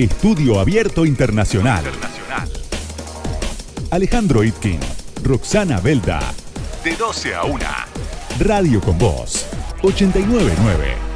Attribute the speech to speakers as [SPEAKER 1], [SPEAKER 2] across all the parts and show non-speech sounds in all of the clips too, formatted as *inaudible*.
[SPEAKER 1] Estudio Abierto Internacional. Alejandro Itkin, Roxana Belda. De 12 a 1. Radio con Voz. 899.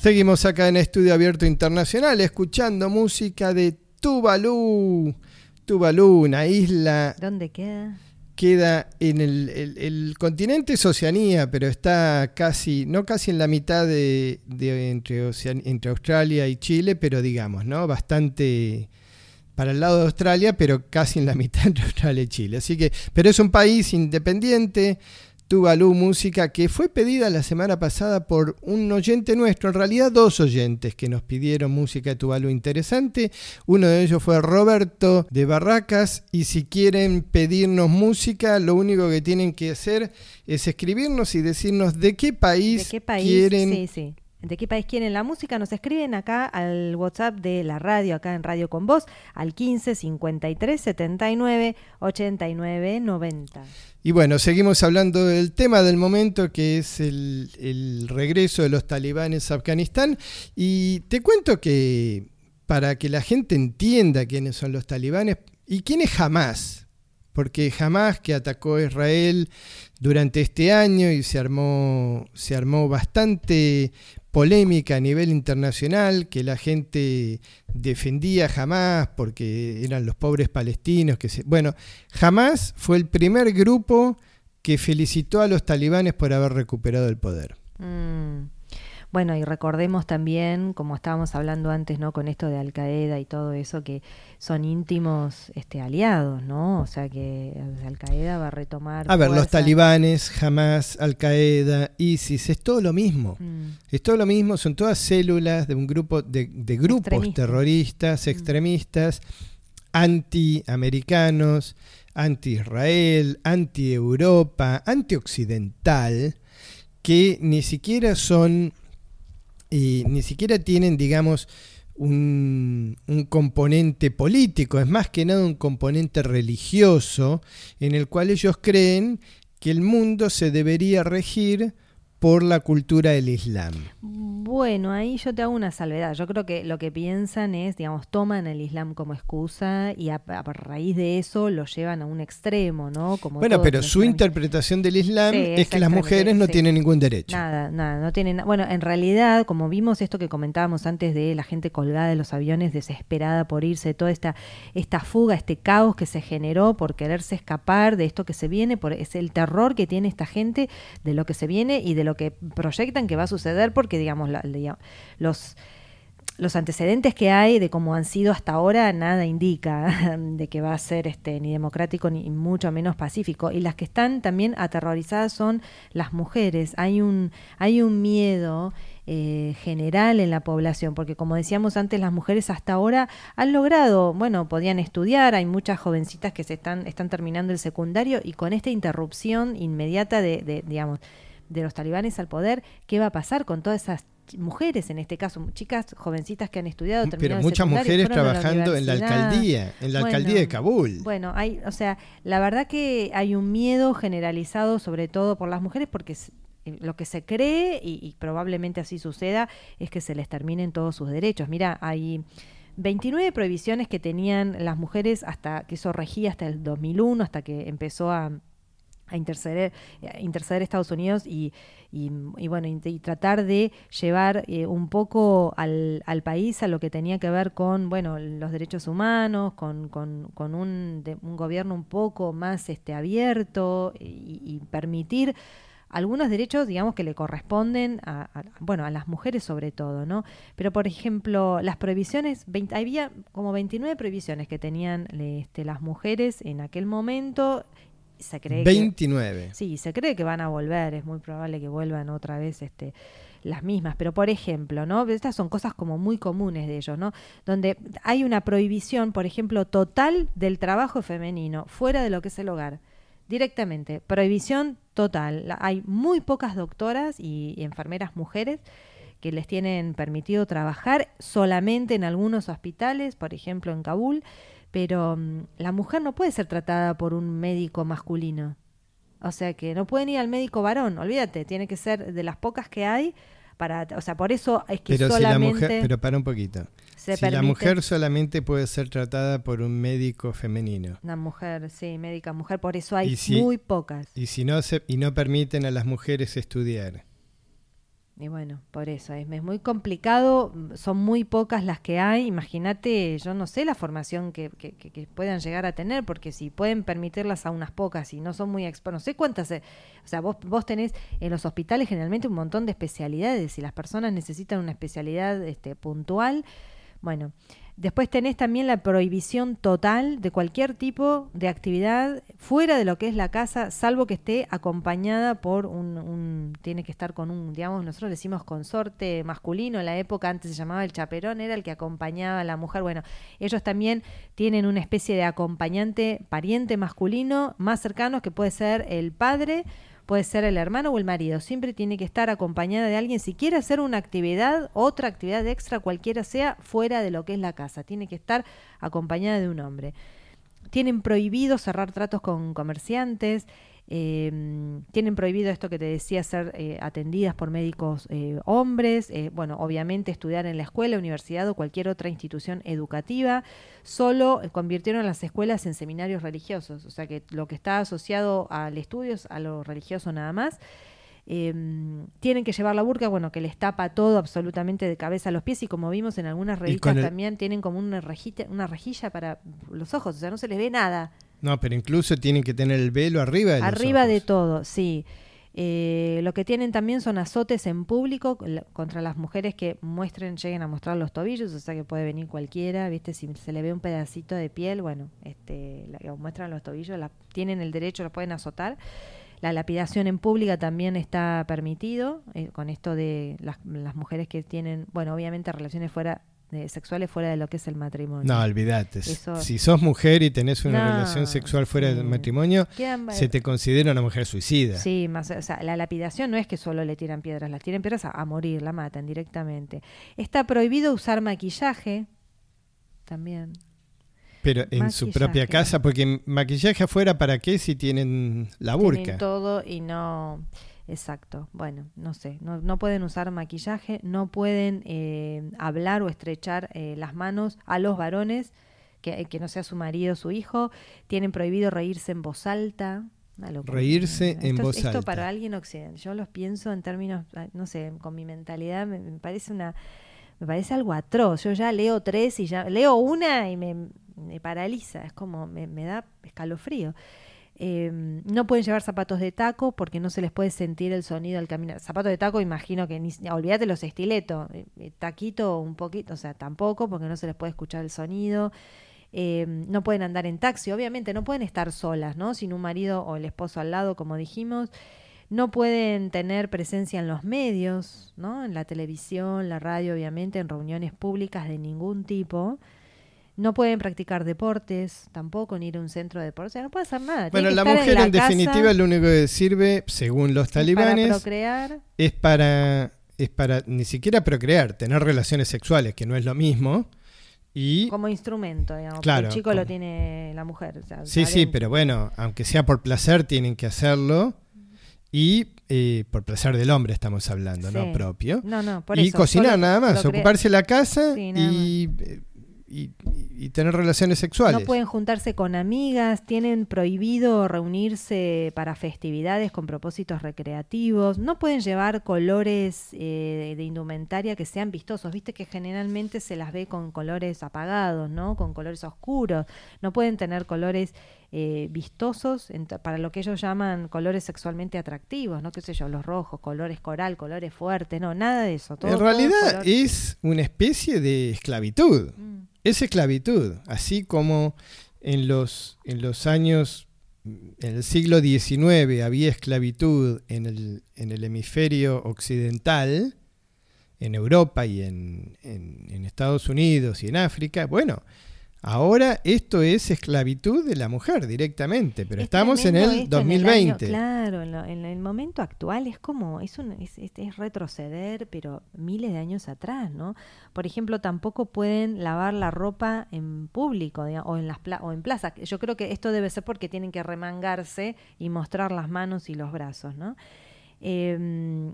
[SPEAKER 2] Seguimos acá en Estudio Abierto Internacional escuchando música de Tuvalu. Tuvalu, una isla.
[SPEAKER 3] ¿Dónde queda?
[SPEAKER 2] Queda en el, continente es Oceanía, pero está casi, no casi en la mitad de, entre, entre Australia y Chile, pero digamos, ¿no? Bastante para el lado de Australia, pero casi en la *laughs* mitad entre Australia y Chile. Así que, pero es un país independiente, Tuvalu Música, que fue pedida la semana pasada por un oyente nuestro, en realidad dos oyentes que nos pidieron música de Tuvalu interesante. Uno de ellos fue Roberto de Barracas y si quieren pedirnos música, lo único que tienen que hacer es escribirnos y decirnos de qué país,
[SPEAKER 3] ¿De qué país?
[SPEAKER 2] quieren
[SPEAKER 3] Sí, sí. ¿De qué país quieren la música? Nos escriben acá al WhatsApp de la radio, acá en Radio con Voz, al 15 53 79 89 90.
[SPEAKER 2] Y bueno, seguimos hablando del tema del momento que es el, regreso de los talibanes a Afganistán. Y te cuento que para que la gente entienda quiénes son los talibanes y quiénes jamás, porque jamás que atacó a Israel durante este año y se armó, se armó bastante polémica a nivel internacional que la gente defendía jamás porque eran los pobres palestinos que se bueno jamás fue el primer grupo que felicitó a los talibanes por haber recuperado el poder
[SPEAKER 3] mm. Bueno, y recordemos también, como estábamos hablando antes, ¿no? Con esto de Al Qaeda y todo eso, que son íntimos este, aliados, ¿no? O sea que Al Qaeda va a retomar.
[SPEAKER 2] A ver, los talibanes, Hamas, Al Qaeda, ISIS, es todo lo mismo. Mm. Es todo lo mismo, son todas células de un grupo de, grupos terroristas, mm. extremistas, anti-americanos, anti-Israel, anti-Europa, anti-occidental, que ni siquiera son y ni siquiera tienen, digamos, un, un, componente político, es más que nada un componente religioso en el cual ellos creen que el mundo se debería regir por la cultura del Islam.
[SPEAKER 3] Bueno, ahí yo te hago una salvedad. Yo creo que lo que piensan es, digamos, toman el Islam como excusa y a, raíz de eso lo llevan a un extremo, ¿no?
[SPEAKER 2] Como bueno, pero su interpretación del Islam es que las mujeres no tienen ningún derecho.
[SPEAKER 3] Nada, nada, no tienen. Bueno, en realidad, como vimos esto que comentábamos antes de la gente colgada de los aviones, desesperada por irse, toda esta esta fuga, este caos que se generó por quererse escapar de esto que se viene, por es el terror que tiene esta gente de lo que se viene y de lo que proyectan que va a suceder, porque digamos, los los antecedentes que hay de cómo han sido hasta ahora nada indica *laughs* de que va a ser este ni democrático ni mucho menos pacífico. Y las que están también aterrorizadas son las mujeres. Hay un hay un miedo eh, general en la población porque como decíamos antes las mujeres hasta ahora han logrado bueno podían estudiar hay muchas jovencitas que se están están terminando el secundario y con esta interrupción inmediata de digamos de los talibanes al poder qué va a pasar con todas esas mujeres en este caso, chicas jovencitas que han estudiado.
[SPEAKER 2] Pero muchas mujeres trabajando en la alcaldía, en la alcaldía de Kabul.
[SPEAKER 3] Bueno, hay, o sea, la verdad que hay un miedo generalizado, sobre todo por las mujeres, porque eh, lo que se cree, y, probablemente así suceda, es que se les terminen todos sus derechos. Mira, hay 29 prohibiciones que tenían las mujeres hasta que eso regía hasta el 2001, hasta que empezó a a interceder, a interceder Estados Unidos y, bueno, y, tratar de llevar eh, un poco al, al, país a lo que tenía que ver con, bueno, los derechos humanos, con, con, un, un, gobierno un poco más este, abierto y, permitir algunos derechos, digamos, que le corresponden a, bueno, a las mujeres sobre todo, ¿no? Pero, por ejemplo, las prohibiciones, había como 29 prohibiciones que tenían este, las mujeres en aquel momento se cree
[SPEAKER 2] 29.
[SPEAKER 3] sí, se cree que van a volver, es muy probable que vuelvan otra vez este las mismas, pero por ejemplo, ¿no? Estas son cosas como muy comunes de ellos, ¿no? Donde hay una prohibición, por ejemplo, total del trabajo femenino fuera de lo que es el hogar. Directamente, prohibición total. Hay muy pocas doctoras y enfermeras mujeres que les tienen permitido trabajar solamente en algunos hospitales, por ejemplo en Kabul, pero mm, la mujer no puede ser tratada por un médico masculino. O sea que no pueden ir al médico varón, olvídate, tiene que ser de las pocas que hay para, o sea, por eso es que
[SPEAKER 2] pero
[SPEAKER 3] solamente
[SPEAKER 2] si la mujer, pero para un poquito. si la mujer solamente puede ser tratada por un médico femenino.
[SPEAKER 3] Una mujer, sí, médica mujer, por eso hay muy pocas.
[SPEAKER 2] Y si no se, y no permiten a las mujeres estudiar.
[SPEAKER 3] Y bueno, por eso es, muy complicado, son muy pocas las que hay. Imagínate, yo no sé la formación que, que, que, puedan llegar a tener, porque si pueden permitirlas a unas pocas y no son muy expertas, no sé cuántas, eh, o sea, vos, vos tenés en los hospitales generalmente un montón de especialidades y las personas necesitan una especialidad este, puntual. Bueno, Después tenés también la prohibición total de cualquier tipo de actividad fuera de lo que es la casa, salvo que esté acompañada por un, tiene que estar con un, digamos, nosotros decimos consorte masculino, en la época antes se llamaba el chaperón, era el que acompañaba a la mujer. Bueno, ellos también tienen una especie de acompañante, pariente masculino más cercano que puede ser el padre puede ser el hermano o el marido, siempre tiene que estar acompañada de alguien si quiere hacer una actividad, otra actividad extra, cualquiera sea, fuera de lo que es la casa, tiene que estar acompañada de un hombre. Tienen prohibido cerrar tratos con comerciantes, eh, tienen prohibido esto que te decía, ser eh, atendidas por médicos eh, hombres, eh, bueno, obviamente estudiar en la escuela, universidad o cualquier otra institución educativa. Solo convirtieron las escuelas en seminarios religiosos, o sea que lo que está asociado al estudio es a lo religioso nada más. Em, tienen que llevar la burka, bueno, que les tapa todo absolutamente de cabeza a los pies y como vimos en algunas revistas también tienen como una rejilla, una rejilla para los ojos, o sea, no se les ve nada.
[SPEAKER 2] No, pero incluso tienen que tener el velo arriba de
[SPEAKER 3] Arriba de todo, sí. Eh, lo que tienen también son azotes en público contra las mujeres que muestren, lleguen a mostrar los tobillos, o sea que puede venir cualquiera, viste, si se le ve un pedacito de piel, bueno, este, la, muestran los tobillos, la, tienen el derecho, los pueden azotar. La lapidación en pública también está permitido, eh, con esto de las, las mujeres que tienen, bueno, obviamente relaciones fuera sexuales fuera de lo que es el matrimonio.
[SPEAKER 2] No, olvídate. Si sos mujer y tenés una relación sexual fuera del matrimonio, se te considera una mujer suicida.
[SPEAKER 3] Sí, más, o sea, la lapidación no es que solo le tiran piedras, las tiran piedras a, morir, la matan directamente. Está prohibido usar maquillaje también.
[SPEAKER 2] Pero en su propia casa, porque maquillaje afuera, ¿para qué si tienen la burka?
[SPEAKER 3] Tienen todo y no... Exacto. Bueno, no sé, no, no pueden usar maquillaje, no pueden eh, hablar o estrechar eh, las manos a los varones, que, que, no sea su marido o su hijo, tienen prohibido reírse en voz alta.
[SPEAKER 2] reírse en voz alta.
[SPEAKER 3] Esto para alguien occidental, yo los pienso en términos, ah, no sé, con mi mentalidad me, parece una, me parece algo atroz. Yo ya leo tres y ya leo una y me, me paraliza, es como me, me da escalofrío. Em, no pueden llevar zapatos de taco porque no se les puede sentir el sonido al caminar. Zapatos de taco, imagino que ni, olvídate los estiletos, eh, eh, taquito un poquito, o sea, tampoco porque no se les puede escuchar el sonido. Em, no pueden andar en taxi, obviamente, no pueden estar solas, ¿no? Sin un marido o el esposo al lado, como dijimos. No pueden tener presencia en los medios, ¿no? En la televisión, la radio, obviamente, en reuniones públicas de ningún tipo. No pueden practicar deportes, tampoco ni ir a un centro de deportes, no puede hacer nada.
[SPEAKER 2] Bueno, la mujer en, definitiva lo único que sirve, según los talibanes,
[SPEAKER 3] para procrear.
[SPEAKER 2] es para es para ni siquiera procrear, tener relaciones sexuales, que no es lo mismo. Y,
[SPEAKER 3] como instrumento, digamos. el chico lo tiene la mujer.
[SPEAKER 2] sí, sí, pero bueno, aunque sea por placer, tienen que hacerlo. Y eh, por placer del hombre estamos hablando, ¿no? Propio.
[SPEAKER 3] No, no, por
[SPEAKER 2] y cocinar nada más, ocuparse la casa y y, tener relaciones sexuales.
[SPEAKER 3] No pueden juntarse con amigas, tienen prohibido reunirse para festividades con propósitos recreativos, no pueden llevar colores eh, de indumentaria que sean vistosos, viste que generalmente se las ve con colores apagados, ¿no? Con colores oscuros, no pueden tener colores eh, vistosos para lo que ellos llaman colores sexualmente atractivos, ¿no? ¿Qué sé yo? Los rojos, colores coral, colores fuertes, no, nada de eso.
[SPEAKER 2] en realidad es una especie de esclavitud. Mm. Es esclavitud, así como en los, en los años, en el siglo XIX había esclavitud en el, en el hemisferio occidental, en Europa y en, en Estados Unidos y en África, bueno, Ahora esto es esclavitud de la mujer directamente, pero estamos en el 2020.
[SPEAKER 3] claro, en, el momento actual es como, es, un, es, retroceder, pero miles de años atrás, ¿no? Por ejemplo, tampoco pueden lavar la ropa en público o, en las o en plaza. Yo creo que esto debe ser porque tienen que remangarse y mostrar las manos y los brazos, ¿no? Eh,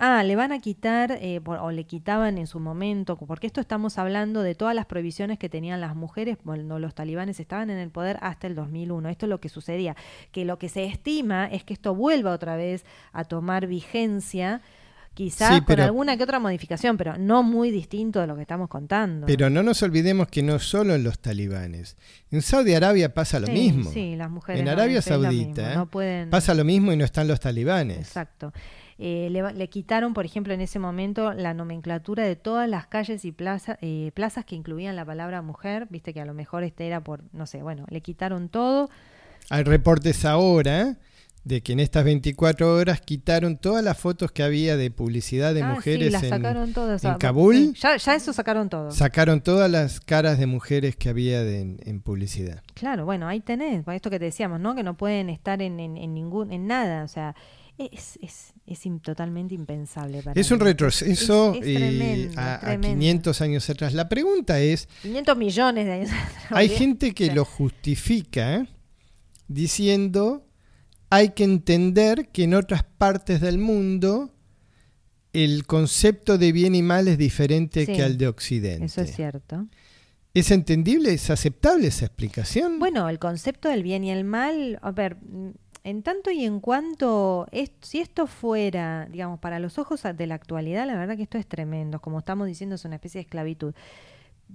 [SPEAKER 3] Ah, le van a quitar, eh, o le quitaban en su momento, porque esto estamos hablando de todas las prohibiciones que tenían las mujeres cuando los talibanes estaban en el poder hasta el 2001. Esto es lo que sucedía, que lo que se estima es que esto vuelva otra vez a tomar vigencia quizás con alguna que otra modificación, pero no muy distinto de lo que estamos contando.
[SPEAKER 2] Pero no nos olvidemos que no solo en los talibanes. En Saudi Arabia pasa lo mismo.
[SPEAKER 3] Sí, las mujeres.
[SPEAKER 2] En Arabia Saudita pasa lo mismo y no están los talibanes.
[SPEAKER 3] Exacto. Eh, le, quitaron, por ejemplo, en ese momento la nomenclatura de todas las calles y plaza, eh, plazas que incluían la palabra mujer, viste que a lo mejor este era por, no sé, bueno, le quitaron todo.
[SPEAKER 2] Hay reportes ahora de que en estas 24 horas quitaron todas las fotos que había de publicidad de ah, mujeres en, Kabul.
[SPEAKER 3] Ya, eso sacaron todo.
[SPEAKER 2] Sacaron todas las caras de mujeres que había en, publicidad.
[SPEAKER 3] Claro, bueno, ahí tenés, esto que te decíamos, ¿no? Que no pueden estar en, en ningún, en nada, o sea, es, es, es totalmente impensable. Para
[SPEAKER 2] es un retroceso eh, a, 500 años atrás. La pregunta es...
[SPEAKER 3] 500 millones de años atrás.
[SPEAKER 2] Hay gente que lo justifica diciendo hay que entender que en otras partes del mundo el concepto de bien y mal es diferente que al de Occidente.
[SPEAKER 3] Eso es cierto.
[SPEAKER 2] ¿Es entendible? ¿Es aceptable esa explicación?
[SPEAKER 3] Bueno, el concepto del bien y el mal, a ver, en tanto y en cuanto, si esto fuera, digamos, para los ojos de la actualidad, la verdad que esto es tremendo, como estamos diciendo, es una especie de esclavitud.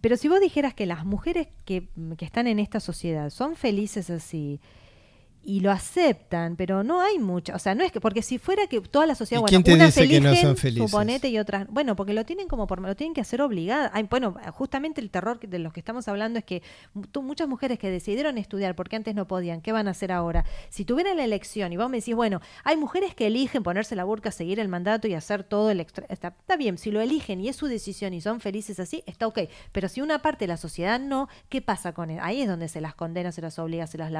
[SPEAKER 3] Pero si vos dijeras que las mujeres que, que están en esta sociedad son felices así, y lo aceptan, pero no hay mucha, o sea, no es que porque si fuera que toda la sociedad,
[SPEAKER 2] bueno, quién te dice que no son felices?
[SPEAKER 3] suponete y otras, bueno, porque lo tienen como por lo tienen que hacer obligada. bueno, justamente el terror de los que estamos hablando es que muchas mujeres que decidieron estudiar porque antes no podían, ¿qué van a hacer ahora? Si tuvieran la elección y vos me decís, bueno, hay mujeres que eligen ponerse la burka, seguir el mandato y hacer todo el extra, está, bien, si lo eligen y es su decisión y son felices así, está ok, pero si una parte de la sociedad no, ¿qué pasa con él? Ahí es donde se las condena, se las obliga, se las,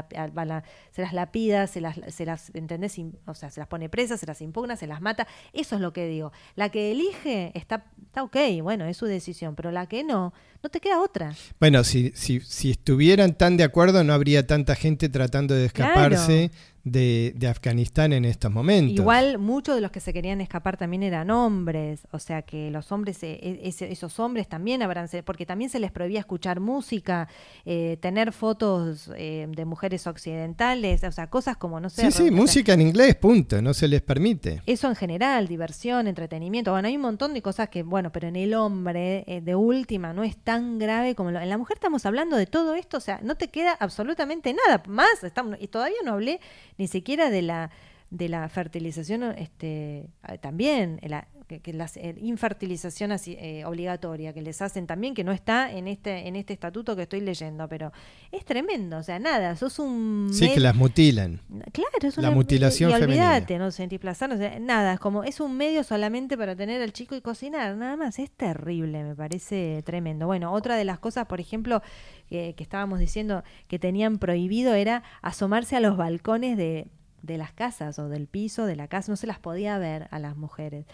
[SPEAKER 3] se las la pida, se las, se las, ¿entendés? O sea, se las pone presas, se las impugna, se las mata. Eso es lo que digo. La que elige está, está ok, bueno, es su decisión, pero la que no, no te queda otra.
[SPEAKER 2] Bueno, si, si, si estuvieran tan de acuerdo, no habría tanta gente tratando de escaparse de, Afganistán en estos momentos.
[SPEAKER 3] Igual muchos de los que se querían escapar también eran hombres, o sea que los hombres, eh, e, esos hombres también habrán, porque también se les prohibía escuchar música, eh, tener fotos eh, de mujeres occidentales, o sea, cosas como, no sé.
[SPEAKER 2] Sí, sí, música en inglés, punto, no se les permite.
[SPEAKER 3] Eso en general, diversión, entretenimiento, bueno, hay un montón de cosas que, bueno, pero en el hombre, de última, no es tan grave como en la mujer estamos hablando de todo esto, o sea, no te queda absolutamente nada más, estamos, y todavía no hablé ni siquiera de la de la fertilización este también la, que, la infertilización así, eh, obligatoria que les hacen también que no está en este en este estatuto que estoy leyendo pero es tremendo o sea nada sos un
[SPEAKER 2] sí que las mutilan.
[SPEAKER 3] Claro es
[SPEAKER 2] una la mutilación y,
[SPEAKER 3] olvídate no sentir placer nada es como es un medio solamente para tener al chico y cocinar nada más es terrible me parece tremendo. Bueno otra de las cosas por ejemplo que, estábamos diciendo que tenían prohibido era asomarse a los balcones de, de, las casas o del piso de la casa, no se las podía ver a las mujeres.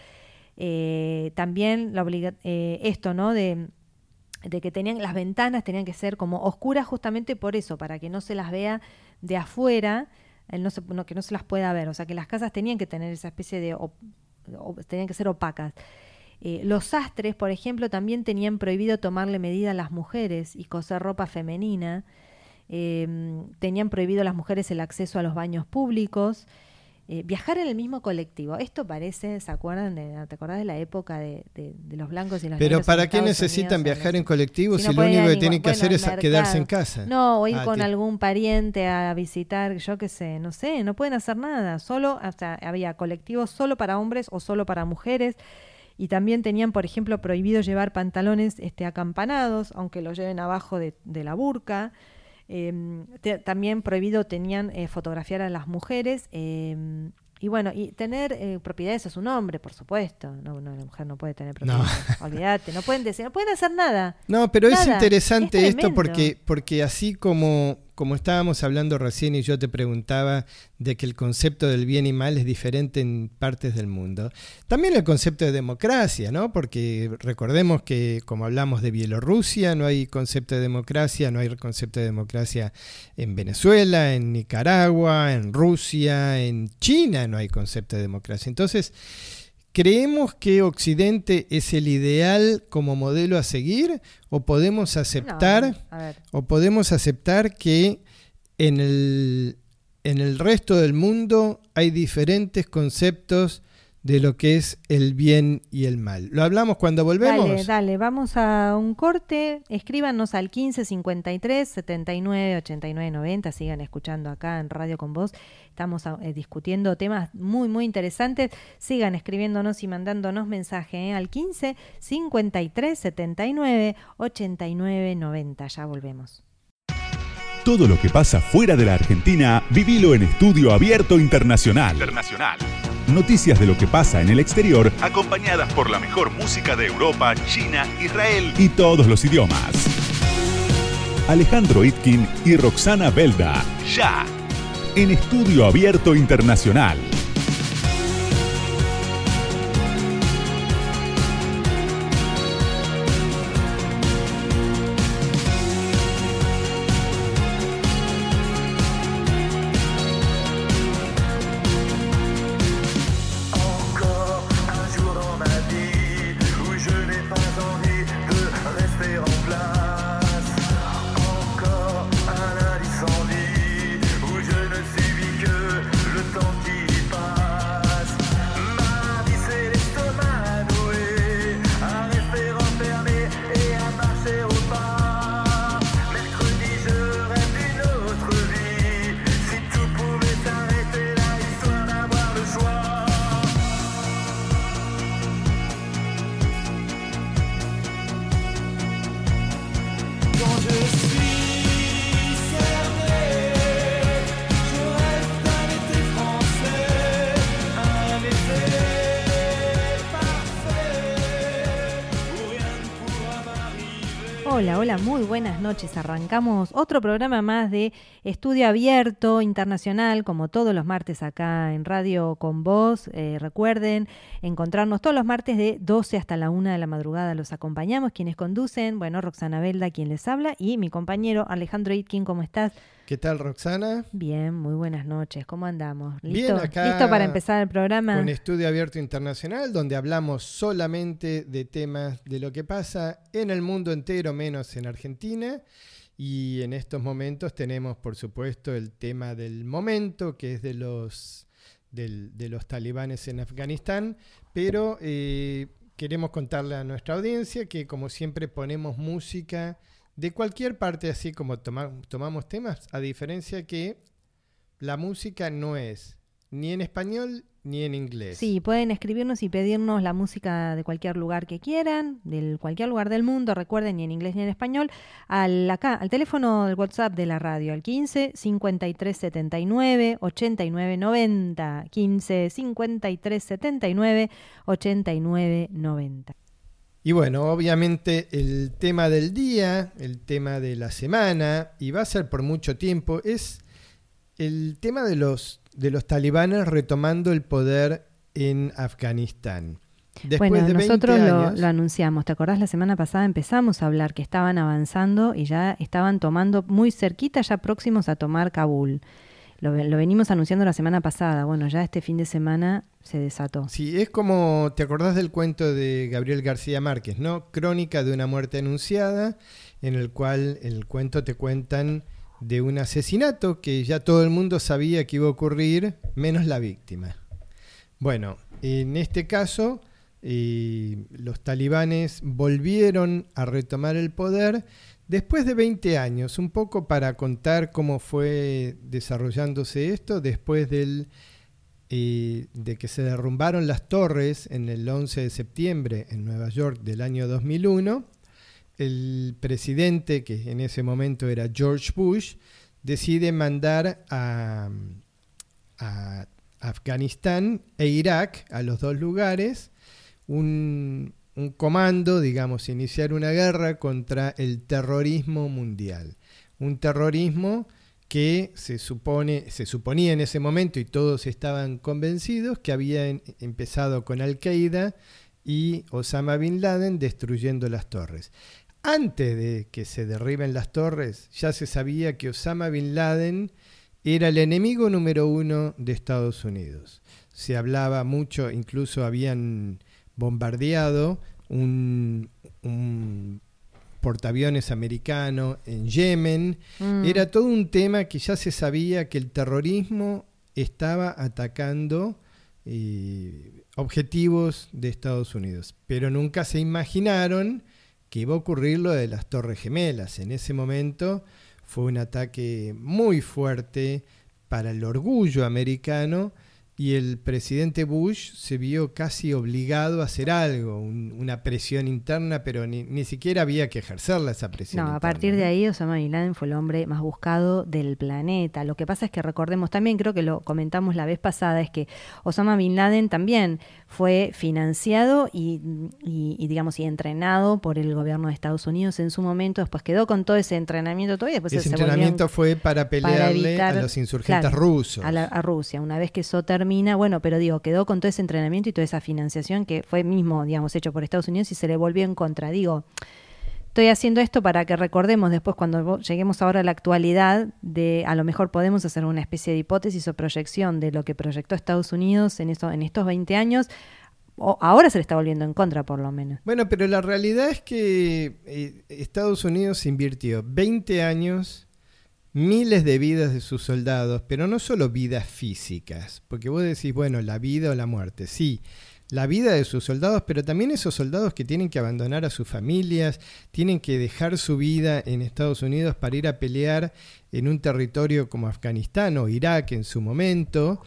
[SPEAKER 3] Eh, también la eh, esto, ¿no? De, que tenían las ventanas tenían que ser como oscuras justamente por eso, para que no se las vea de afuera, no que no se las pueda ver, o sea que las casas tenían que tener esa especie de, tenían que ser opacas. Eh, los sastres, por ejemplo, también tenían prohibido tomarle medida a las mujeres y coser ropa femenina. Em, tenían prohibido a las mujeres el acceso a los baños públicos. Eh, viajar en el mismo colectivo. Esto parece, ¿se acuerdan? De, ¿Te acordás de la época de, los blancos y las
[SPEAKER 2] Pero ¿para qué necesitan viajar en colectivo si, lo único que tienen que hacer es quedarse en casa?
[SPEAKER 3] No, o ir ah, con algún pariente a visitar, yo qué sé, no sé, no pueden hacer nada. Solo, hasta había colectivos solo para hombres o solo para mujeres y también tenían, por ejemplo, prohibido llevar pantalones este, acampanados, aunque los lleven abajo de, la burca. Em, también prohibido tenían eh, fotografiar a las mujeres. Em, y bueno, y tener eh, propiedades a su nombre, por supuesto. No, no, la mujer no puede tener propiedades. Olvídate, no pueden decir, no pueden hacer nada.
[SPEAKER 2] No, pero es interesante esto porque, porque así como como estábamos hablando recién y yo te preguntaba de que el concepto del bien y mal es diferente en partes del mundo, también el concepto de democracia, ¿no? Porque recordemos que como hablamos de Bielorrusia, no hay concepto de democracia, no hay concepto de democracia en Venezuela, en Nicaragua, en Rusia, en China no hay concepto de democracia. Entonces, ¿Creemos que Occidente es el ideal como modelo a seguir o podemos aceptar o podemos aceptar que en el, en el resto del mundo hay diferentes conceptos de lo que es el bien y el mal. ¿Lo hablamos cuando volvemos?
[SPEAKER 3] Dale, dale, vamos a un corte. Escríbanos al 15 53 79 89 90. Sigan escuchando acá en Radio con Voz. Estamos eh, discutiendo temas muy, muy interesantes. Sigan escribiéndonos y mandándonos mensaje ¿eh? al 15 53 79 89 90. Ya volvemos.
[SPEAKER 1] Todo lo que pasa fuera de la Argentina, vivilo en Estudio Abierto Internacional. Internacional. Noticias de lo que pasa en el exterior, acompañadas por la mejor música de Europa, China, Israel y todos los idiomas. Alejandro Itkin y Roxana Belda, ya, en Estudio Abierto Internacional.
[SPEAKER 3] Arrancamos otro programa más de Estudio Abierto Internacional, como todos los martes acá en Radio con Voz. Eh, recuerden encontrarnos todos los martes de 12 hasta la 1 de la madrugada. Los acompañamos, quienes conducen, bueno, Roxana Belda, quien les habla, y mi compañero Alejandro Itkin, ¿cómo estás?
[SPEAKER 2] ¿Qué tal, Roxana?
[SPEAKER 3] Bien, muy buenas noches. ¿Cómo andamos?
[SPEAKER 2] ¿Listo?
[SPEAKER 3] Bien, acá ¿Listo para empezar el programa?
[SPEAKER 2] Con Estudio Abierto Internacional, donde hablamos solamente de temas de lo que pasa en el mundo entero, menos en Argentina. Y en estos momentos tenemos, por supuesto, el tema del momento, que es de los, de los talibanes en Afganistán. Pero eh, queremos contarle a nuestra audiencia que, como siempre, ponemos música de cualquier parte, así como tomamos temas, a diferencia que la música no es ni en español ni en inglés.
[SPEAKER 3] Sí, pueden escribirnos y pedirnos la música de cualquier lugar que quieran, de cualquier lugar del mundo, recuerden, ni en inglés ni en español, al, acá, al teléfono del WhatsApp de la radio, al 15 53 79 89 90. 15 53 79 89 90.
[SPEAKER 2] Y bueno, obviamente el tema del día, el tema de la semana, y va a ser por mucho tiempo, es el tema de los, de los talibanes retomando el poder en Afganistán.
[SPEAKER 3] Después bueno, de nosotros lo, lo, anunciamos. ¿Te acordás? La semana pasada empezamos a hablar que estaban avanzando y ya estaban tomando muy cerquita, ya próximos a tomar Kabul. Lo, venimos anunciando la semana pasada. Bueno, ya este fin de semana se desató.
[SPEAKER 2] Sí, es como, ¿te acordás del cuento de Gabriel García Márquez, no? Crónica de una muerte anunciada, en el cual el cuento te cuentan de un asesinato que ya todo el mundo sabía que iba a ocurrir, menos la víctima. Bueno, en este caso, eh, los talibanes volvieron a retomar el poder Después de 20 años, un poco para contar cómo fue desarrollándose esto, después del, eh, de que se derrumbaron las torres en el 11 de septiembre en Nueva York del año 2001, el presidente, que en ese momento era George Bush, decide mandar a, Afganistán e Irak, a los dos lugares, un, un comando, digamos, iniciar una guerra contra el terrorismo mundial. Un terrorismo que se supone, se suponía en ese momento y todos estaban convencidos que había empezado con Al Qaeda y Osama bin Laden destruyendo las torres. Antes de que se derriben las torres, ya se sabía que Osama bin Laden era el enemigo número uno de Estados Unidos. Se hablaba mucho, incluso habían bombardeado un, portaaviones americano en Yemen. Mm. Era todo un tema que ya se sabía que el terrorismo estaba atacando eh, objetivos de Estados Unidos, pero nunca se imaginaron que iba a ocurrir lo de las Torres Gemelas. En ese momento fue un ataque muy fuerte para el orgullo americano y el presidente Bush se vio casi obligado a hacer algo, una presión interna, pero ni, ni, siquiera había que ejercerla esa presión.
[SPEAKER 3] No, a partir de ahí Osama Bin Laden fue el hombre más buscado del planeta. Lo que pasa es que recordemos también, creo que lo comentamos la vez pasada, es que Osama Bin Laden también fue financiado y, digamos y entrenado por el gobierno de Estados Unidos en su momento, después quedó con todo ese entrenamiento todavía. Después
[SPEAKER 2] ese entrenamiento fue para pelearle a los insurgentes rusos.
[SPEAKER 3] A, a Rusia, una vez que eso bueno, pero digo, quedó con todo ese entrenamiento y toda esa financiación que fue mismo, digamos, hecho por Estados Unidos y se le volvió en contra. Digo, estoy haciendo esto para que recordemos después cuando lleguemos ahora a la actualidad de a lo mejor podemos hacer una especie de hipótesis o proyección de lo que proyectó Estados Unidos en, estos 20 años. O ahora se le está volviendo en contra, por lo menos.
[SPEAKER 2] Bueno, pero la realidad es que eh, Estados Unidos invirtió 20 años miles de vidas de sus soldados, pero no solo vidas físicas, porque vos decís, bueno, la vida o la muerte, sí, la vida de sus soldados, pero también esos soldados que tienen que abandonar a sus familias, tienen que dejar su vida en Estados Unidos para ir a pelear en un territorio como Afganistán o Irak en su momento,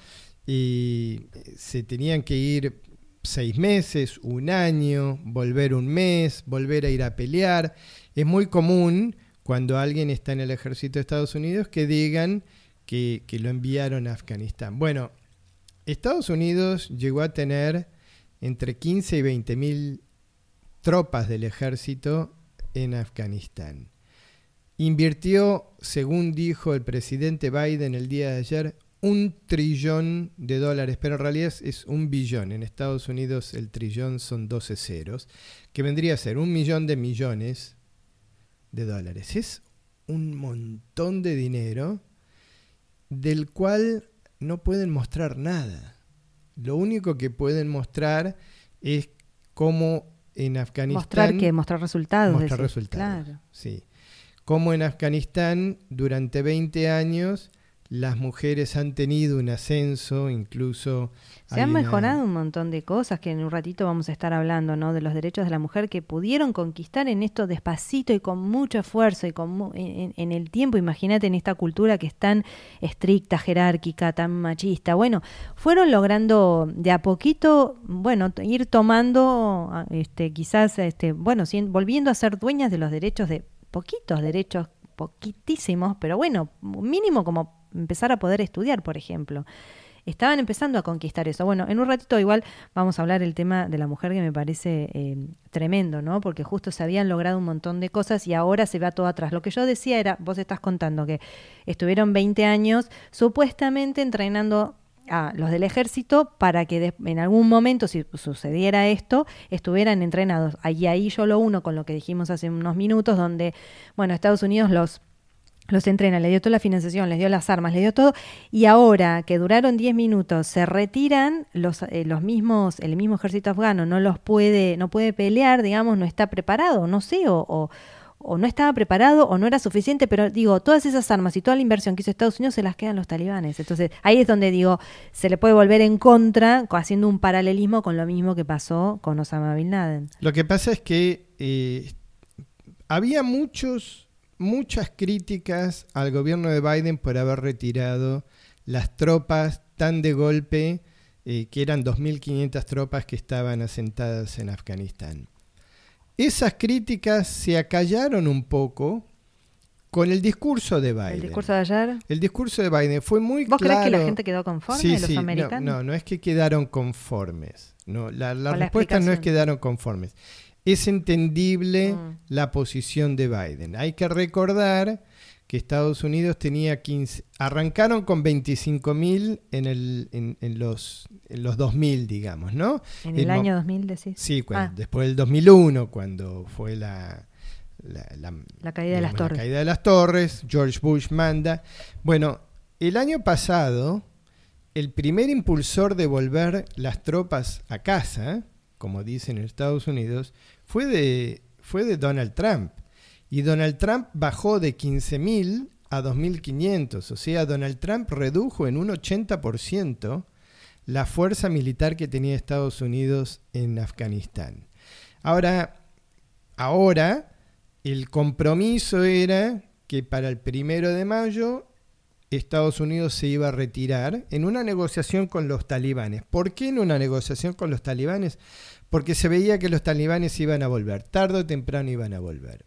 [SPEAKER 2] y se tenían que ir seis meses, un año, volver un mes, volver a ir a pelear. Es muy común cuando alguien está en el ejército de Estados Unidos que digan que, lo enviaron a Afganistán. Bueno, Estados Unidos llegó a tener entre 15 y 20 mil tropas del ejército en Afganistán. Invirtió, según dijo el presidente Biden el día de ayer, un trillón de dólares, pero en realidad es un billón. En Estados Unidos el trillón son 12 ceros, que vendría a ser un millón de millones de dólares. Es un montón de dinero del cual no pueden mostrar nada. Lo único que pueden mostrar es cómo en Afganistán...
[SPEAKER 3] Mostrar que mostrar resultados.
[SPEAKER 2] Mostrar resultados, sí. Cómo en Afganistán durante 20 años las mujeres han tenido un ascenso, incluso...
[SPEAKER 3] Se han mejorado un montón de cosas que en un ratito vamos a estar hablando, ¿no? De los derechos de la mujer que pudieron conquistar en esto despacito y con mucho esfuerzo y con en, el tiempo, imagínate en esta cultura que es tan estricta, jerárquica, tan machista. Bueno, fueron logrando de a poquito, bueno, ir tomando, este, quizás, este, bueno, volviendo a ser dueñas de los derechos de poquitos derechos poquitísimos, pero bueno, mínimo como empezar a poder estudiar, por ejemplo. Estaban empezando a conquistar eso. Bueno, en un ratito igual vamos a hablar el tema de la mujer que me parece eh, tremendo, ¿no? Porque justo se habían logrado un montón de cosas y ahora se va todo atrás. Lo que yo decía era, vos estás contando que estuvieron 20 años supuestamente entrenando a los del ejército para que en algún momento, si sucediera esto, estuvieran entrenados. Ahí, ahí yo lo uno con lo que dijimos hace unos minutos, donde, bueno, Estados Unidos los los entrena, le dio toda la financiación, les dio las armas, le dio todo, y ahora que duraron 10 minutos, se retiran los, eh, los mismos, el mismo ejército afgano no los puede, no puede pelear, digamos, no está preparado, no sé, o, o, o, no estaba preparado o no era suficiente, pero digo, todas esas armas y toda la inversión que hizo Estados Unidos se las quedan los talibanes. Entonces, ahí es donde digo, se le puede volver en contra haciendo un paralelismo con lo mismo que pasó con Osama Bin Laden.
[SPEAKER 2] Lo que pasa es que eh, había muchos muchas críticas al gobierno de Biden por haber retirado las tropas tan de golpe, eh, que eran 2.500 tropas que estaban asentadas en Afganistán. Esas críticas se acallaron un poco con el discurso de Biden. ¿El
[SPEAKER 3] discurso de ayer?
[SPEAKER 2] El discurso de Biden fue muy
[SPEAKER 3] claro.
[SPEAKER 2] ¿Vos crees
[SPEAKER 3] que la gente quedó conforme, los americanos?
[SPEAKER 2] No, no, es que quedaron conformes. No, la, respuesta no es que quedaron conformes es entendible mm. la posición de Biden. Hay que recordar que Estados Unidos tenía 15, arrancaron con 25 mil en, en, los, en los 2000, digamos, ¿no?
[SPEAKER 3] En el, año 2000, decís.
[SPEAKER 2] Sí, ah. después del 2001, cuando fue la,
[SPEAKER 3] la, caída de las torres.
[SPEAKER 2] La caída de las torres, George Bush manda. Bueno, el año pasado, el primer impulsor de volver las tropas a casa, como dicen en Estados Unidos, fue de, fue de Donald Trump. Y Donald Trump bajó de 15.000 a 2.500. O sea, Donald Trump redujo en un 80% la fuerza militar que tenía Estados Unidos en Afganistán. Ahora, ahora el compromiso era que para el primero de mayo Estados Unidos se iba a retirar en una negociación con los talibanes. ¿Por qué en una negociación con los talibanes? Porque se veía que los talibanes iban a volver, tarde o temprano iban a volver.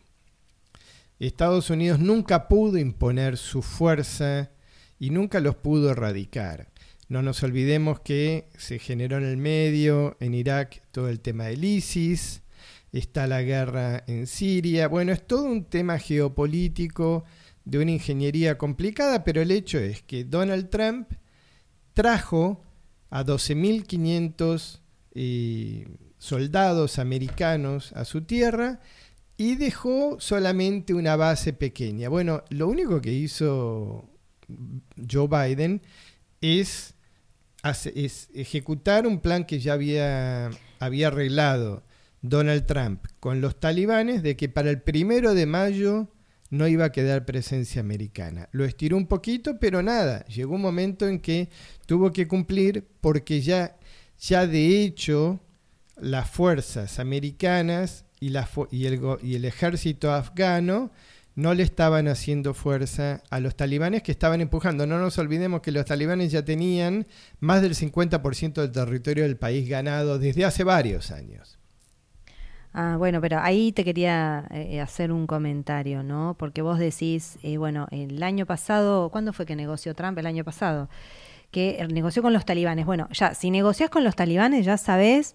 [SPEAKER 2] Estados Unidos nunca pudo imponer su fuerza y nunca los pudo erradicar. No nos olvidemos que se generó en el medio, en Irak, todo el tema del ISIS, está la guerra en Siria. Bueno, es todo un tema geopolítico de una ingeniería complicada, pero el hecho es que Donald Trump trajo a 12.500 eh, soldados americanos a su tierra y dejó solamente una base pequeña. Bueno, lo único que hizo Joe Biden es, ejecutar un plan que ya había, había arreglado Donald Trump con los talibanes de que para el primero de mayo no iba a quedar presencia americana. Lo estiró un poquito, pero nada, llegó un momento en que tuvo que cumplir porque ya, ya de hecho las fuerzas americanas y, la, y, el, y el ejército afgano no le estaban haciendo fuerza a los talibanes que estaban empujando. No nos olvidemos que los talibanes ya tenían más del 50% del territorio del país ganado desde hace varios años.
[SPEAKER 3] Ah, bueno, pero ahí te quería eh, hacer un comentario, ¿no? Porque vos decís, eh, bueno, el año pasado, ¿cuándo fue que negoció Trump? El año pasado, que negoció con los talibanes. Bueno, ya, si negocias con los talibanes, ya sabes,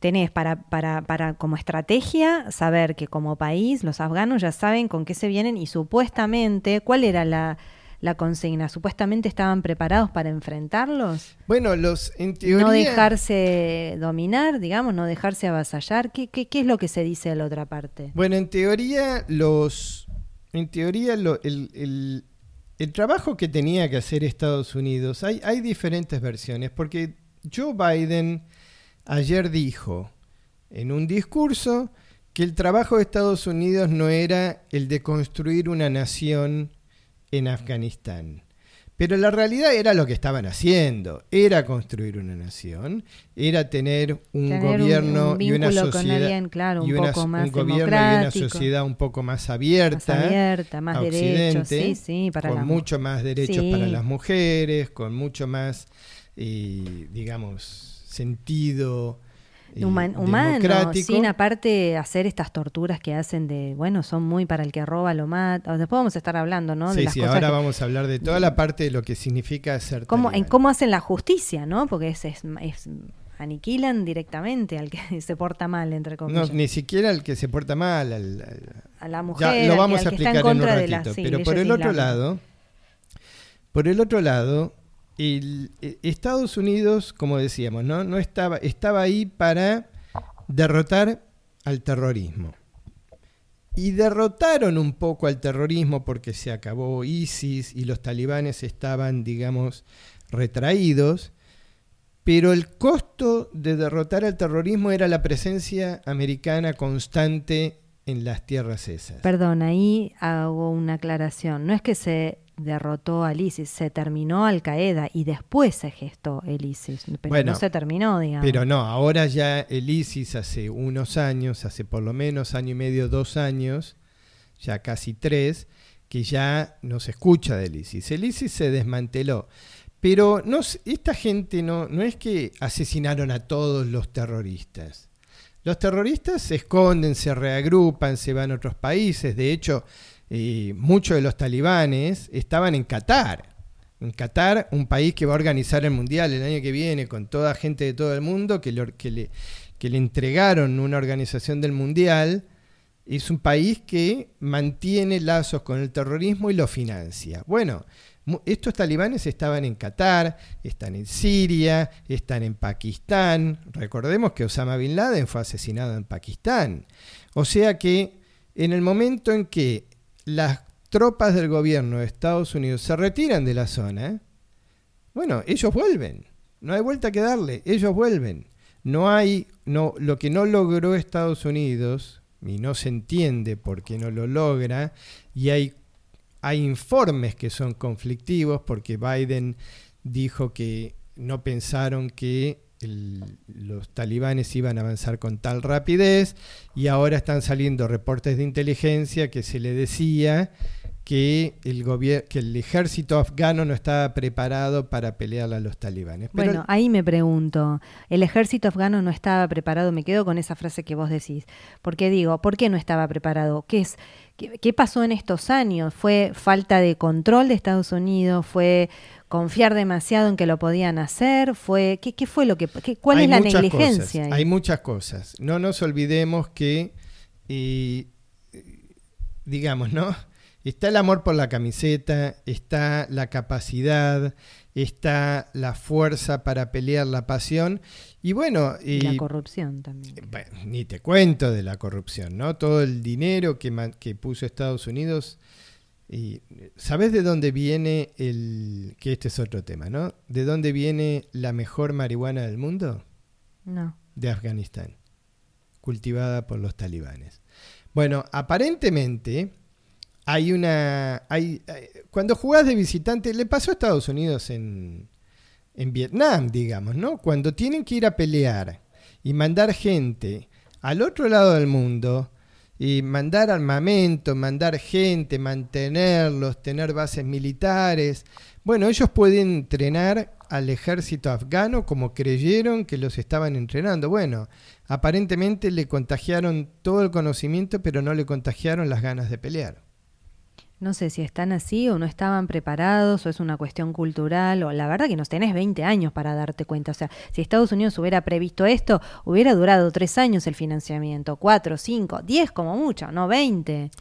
[SPEAKER 3] tenés para, para, para como estrategia saber que como país los afganos ya saben con qué se vienen y supuestamente, ¿cuál era la la consigna? ¿Supuestamente estaban preparados para enfrentarlos?
[SPEAKER 2] Bueno, los en teoría...
[SPEAKER 3] No dejarse dominar, digamos, no dejarse avasallar. ¿Qué, qué, qué es lo que se dice de la otra parte?
[SPEAKER 2] Bueno, en teoría los... En teoría el, el trabajo que tenía que hacer Estados Unidos, hay, hay diferentes versiones, porque Joe Biden ayer dijo en un discurso que el trabajo de Estados Unidos no era el de construir una nación en Afganistán. Pero la realidad era lo que estaban haciendo, era construir una nación, era tener un gobierno y una sociedad
[SPEAKER 3] claro, un,
[SPEAKER 2] y
[SPEAKER 3] poco más
[SPEAKER 2] un gobierno y una sociedad un poco más abierta,
[SPEAKER 3] más, abierta, más derechos, sí, sí, para
[SPEAKER 2] con mucho más derechos para las mujeres, con mucho más, eh, digamos, sentido
[SPEAKER 3] humano, sin aparte hacer estas torturas que hacen de, bueno, son muy para el que roba, lo mata. Después vamos a estar hablando, ¿no?
[SPEAKER 2] Sí, sí, ahora vamos a hablar de toda la parte de lo que significa ser
[SPEAKER 3] cómo, En cómo hacen la justicia, ¿no? Porque es, es, aniquilan directamente al que *laughs* se porta mal, entre comillas.
[SPEAKER 2] No, ni siquiera al que se porta mal,
[SPEAKER 3] a la mujer,
[SPEAKER 2] lo vamos a explicar en, un ratito. pero por el otro lado, por el otro lado, el, e, Estados Unidos, como decíamos, ¿no? no estaba, estaba ahí para derrotar al terrorismo. Y derrotaron un poco al terrorismo porque se acabó ISIS y los talibanes estaban, digamos, retraídos. Pero el costo de derrotar al terrorismo era la presencia americana constante en las tierras esas.
[SPEAKER 3] Perdón, ahí hago una aclaración. No es que se derrotó al ISIS, se terminó Al Qaeda y después se gestó el ISIS, pero no se terminó, digamos.
[SPEAKER 2] Pero no, ahora ya el ISIS hace unos años, hace por lo menos año y medio, dos años, ya casi tres, que ya no se escucha del ISIS. El ISIS se desmanteló. Pero no, esta gente no, no es que asesinaron a todos los terroristas. Los terroristas se esconden, se reagrupan, se van a otros países. De hecho, muchos de los talibanes estaban en Qatar. En Qatar, un país que va a organizar el Mundial el año que viene con toda gente de todo el mundo, que le, que le, que le entregaron una organización del Mundial, es un país que mantiene lazos con el terrorismo y lo financia. Bueno, estos talibanes estaban en Qatar, están en Siria, están en Pakistán. Recordemos que Osama Bin Laden fue asesinado en Pakistán. O sea que en el momento en que las tropas del gobierno de Estados Unidos se retiran de la zona, bueno, ellos vuelven. No hay vuelta que darle, ellos vuelven. No hay, no, lo que no logró Estados Unidos, y no se entiende por qué no lo logra, y hay, hay informes que son conflictivos, porque Biden dijo que no pensaron que los talibanes iban a avanzar con tal rapidez y ahora están saliendo reportes de inteligencia que se le decía que el, que el ejército afgano no estaba preparado para pelear a los talibanes.
[SPEAKER 3] bueno, ahí me pregunto, el ejército afgano no estaba preparado, me quedo con esa frase que vos decís. ¿Por qué digo? ¿Por qué no estaba preparado? ¿Qué es? ¿Qué, pasó en estos años? ¿Fue falta de control de Estados Unidos? ¿Fue confiar demasiado en que lo podían hacer? ¿Fue qué, fue lo que cuál es la negligencia?
[SPEAKER 2] Hay muchas cosas. No nos olvidemos que digamos, ¿no? Está el amor por la camiseta, está la capacidad, está la fuerza para pelear la pasión y bueno...
[SPEAKER 3] Y, la corrupción también.
[SPEAKER 2] ni te cuento de la corrupción, ¿no? Todo el dinero que, que puso Estados Unidos. Y, ¿Sabes de dónde viene el... que este es otro tema, ¿no? ¿De dónde viene la mejor marihuana del mundo?
[SPEAKER 3] No.
[SPEAKER 2] De Afganistán, cultivada por los talibanes. Bueno, aparentemente hay una. Hay, eh, cuando jugás de visitante, le pasó a Estados Unidos en, en Vietnam, digamos, ¿no? Cuando tienen que ir a pelear y mandar gente al otro lado del mundo, y mandar armamento, mandar gente, mantenerlos, tener bases militares. Bueno, ellos pueden entrenar al ejército afgano como creyeron que los estaban entrenando. Bueno, aparentemente le contagiaron todo el conocimiento, pero no le contagiaron las ganas de pelear
[SPEAKER 3] no sé si están así o no estaban preparados o es una cuestión cultural o la verdad que nos tenés 20 años para darte cuenta. O sea, si Estados Unidos hubiera previsto esto, hubiera durado tres años el financiamiento, cuatro, cinco, diez como mucho, no 20.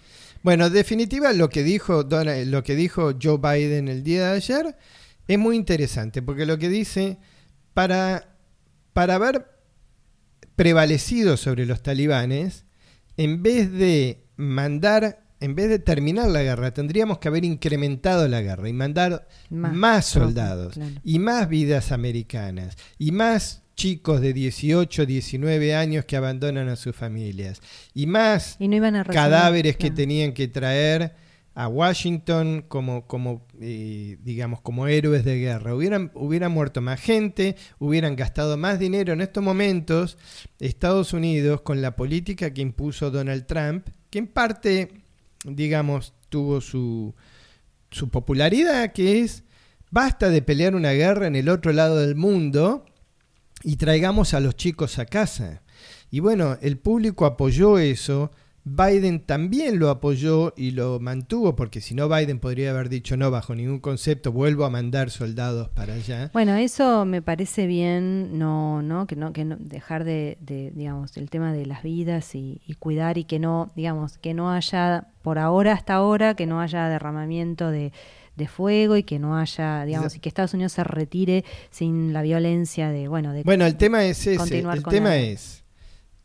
[SPEAKER 2] Bueno, en definitiva lo que dijo lo que dijo Joe Biden el día de ayer es muy interesante porque lo que dice para para haber prevalecido sobre los talibanes en vez de mandar en vez de terminar la guerra, tendríamos que haber incrementado la guerra y mandar más, soldados y más vidas americanas y más chicos de 18, 19 años que abandonan a sus familias y más cadáveres que tenían que traer a Washington como, como eh, digamos, como héroes de guerra. Hubieran, hubieran muerto más gente, hubieran gastado más dinero. En estos momentos, Estados Unidos, con la política que impuso Donald Trump, que en parte, digamos, tuvo su, su popularidad, que es, basta de pelear una guerra en el otro lado del mundo y traigamos a los chicos a casa. Y bueno, el público apoyó eso Biden también lo apoyó y lo mantuvo, porque si no Biden podría haber dicho no, bajo ningún concepto, vuelvo a mandar soldados para allá.
[SPEAKER 3] Bueno, eso me parece bien, no, no, que no, que no, dejar de, digamos, el tema de las vidas y, cuidar y que no, digamos, que no haya, por ahora hasta ahora, que no haya derramamiento de, fuego y que no haya, digamos, y que Estados Unidos se retire sin la violencia de, bueno, de
[SPEAKER 2] Bueno, el tema es ese, el tema es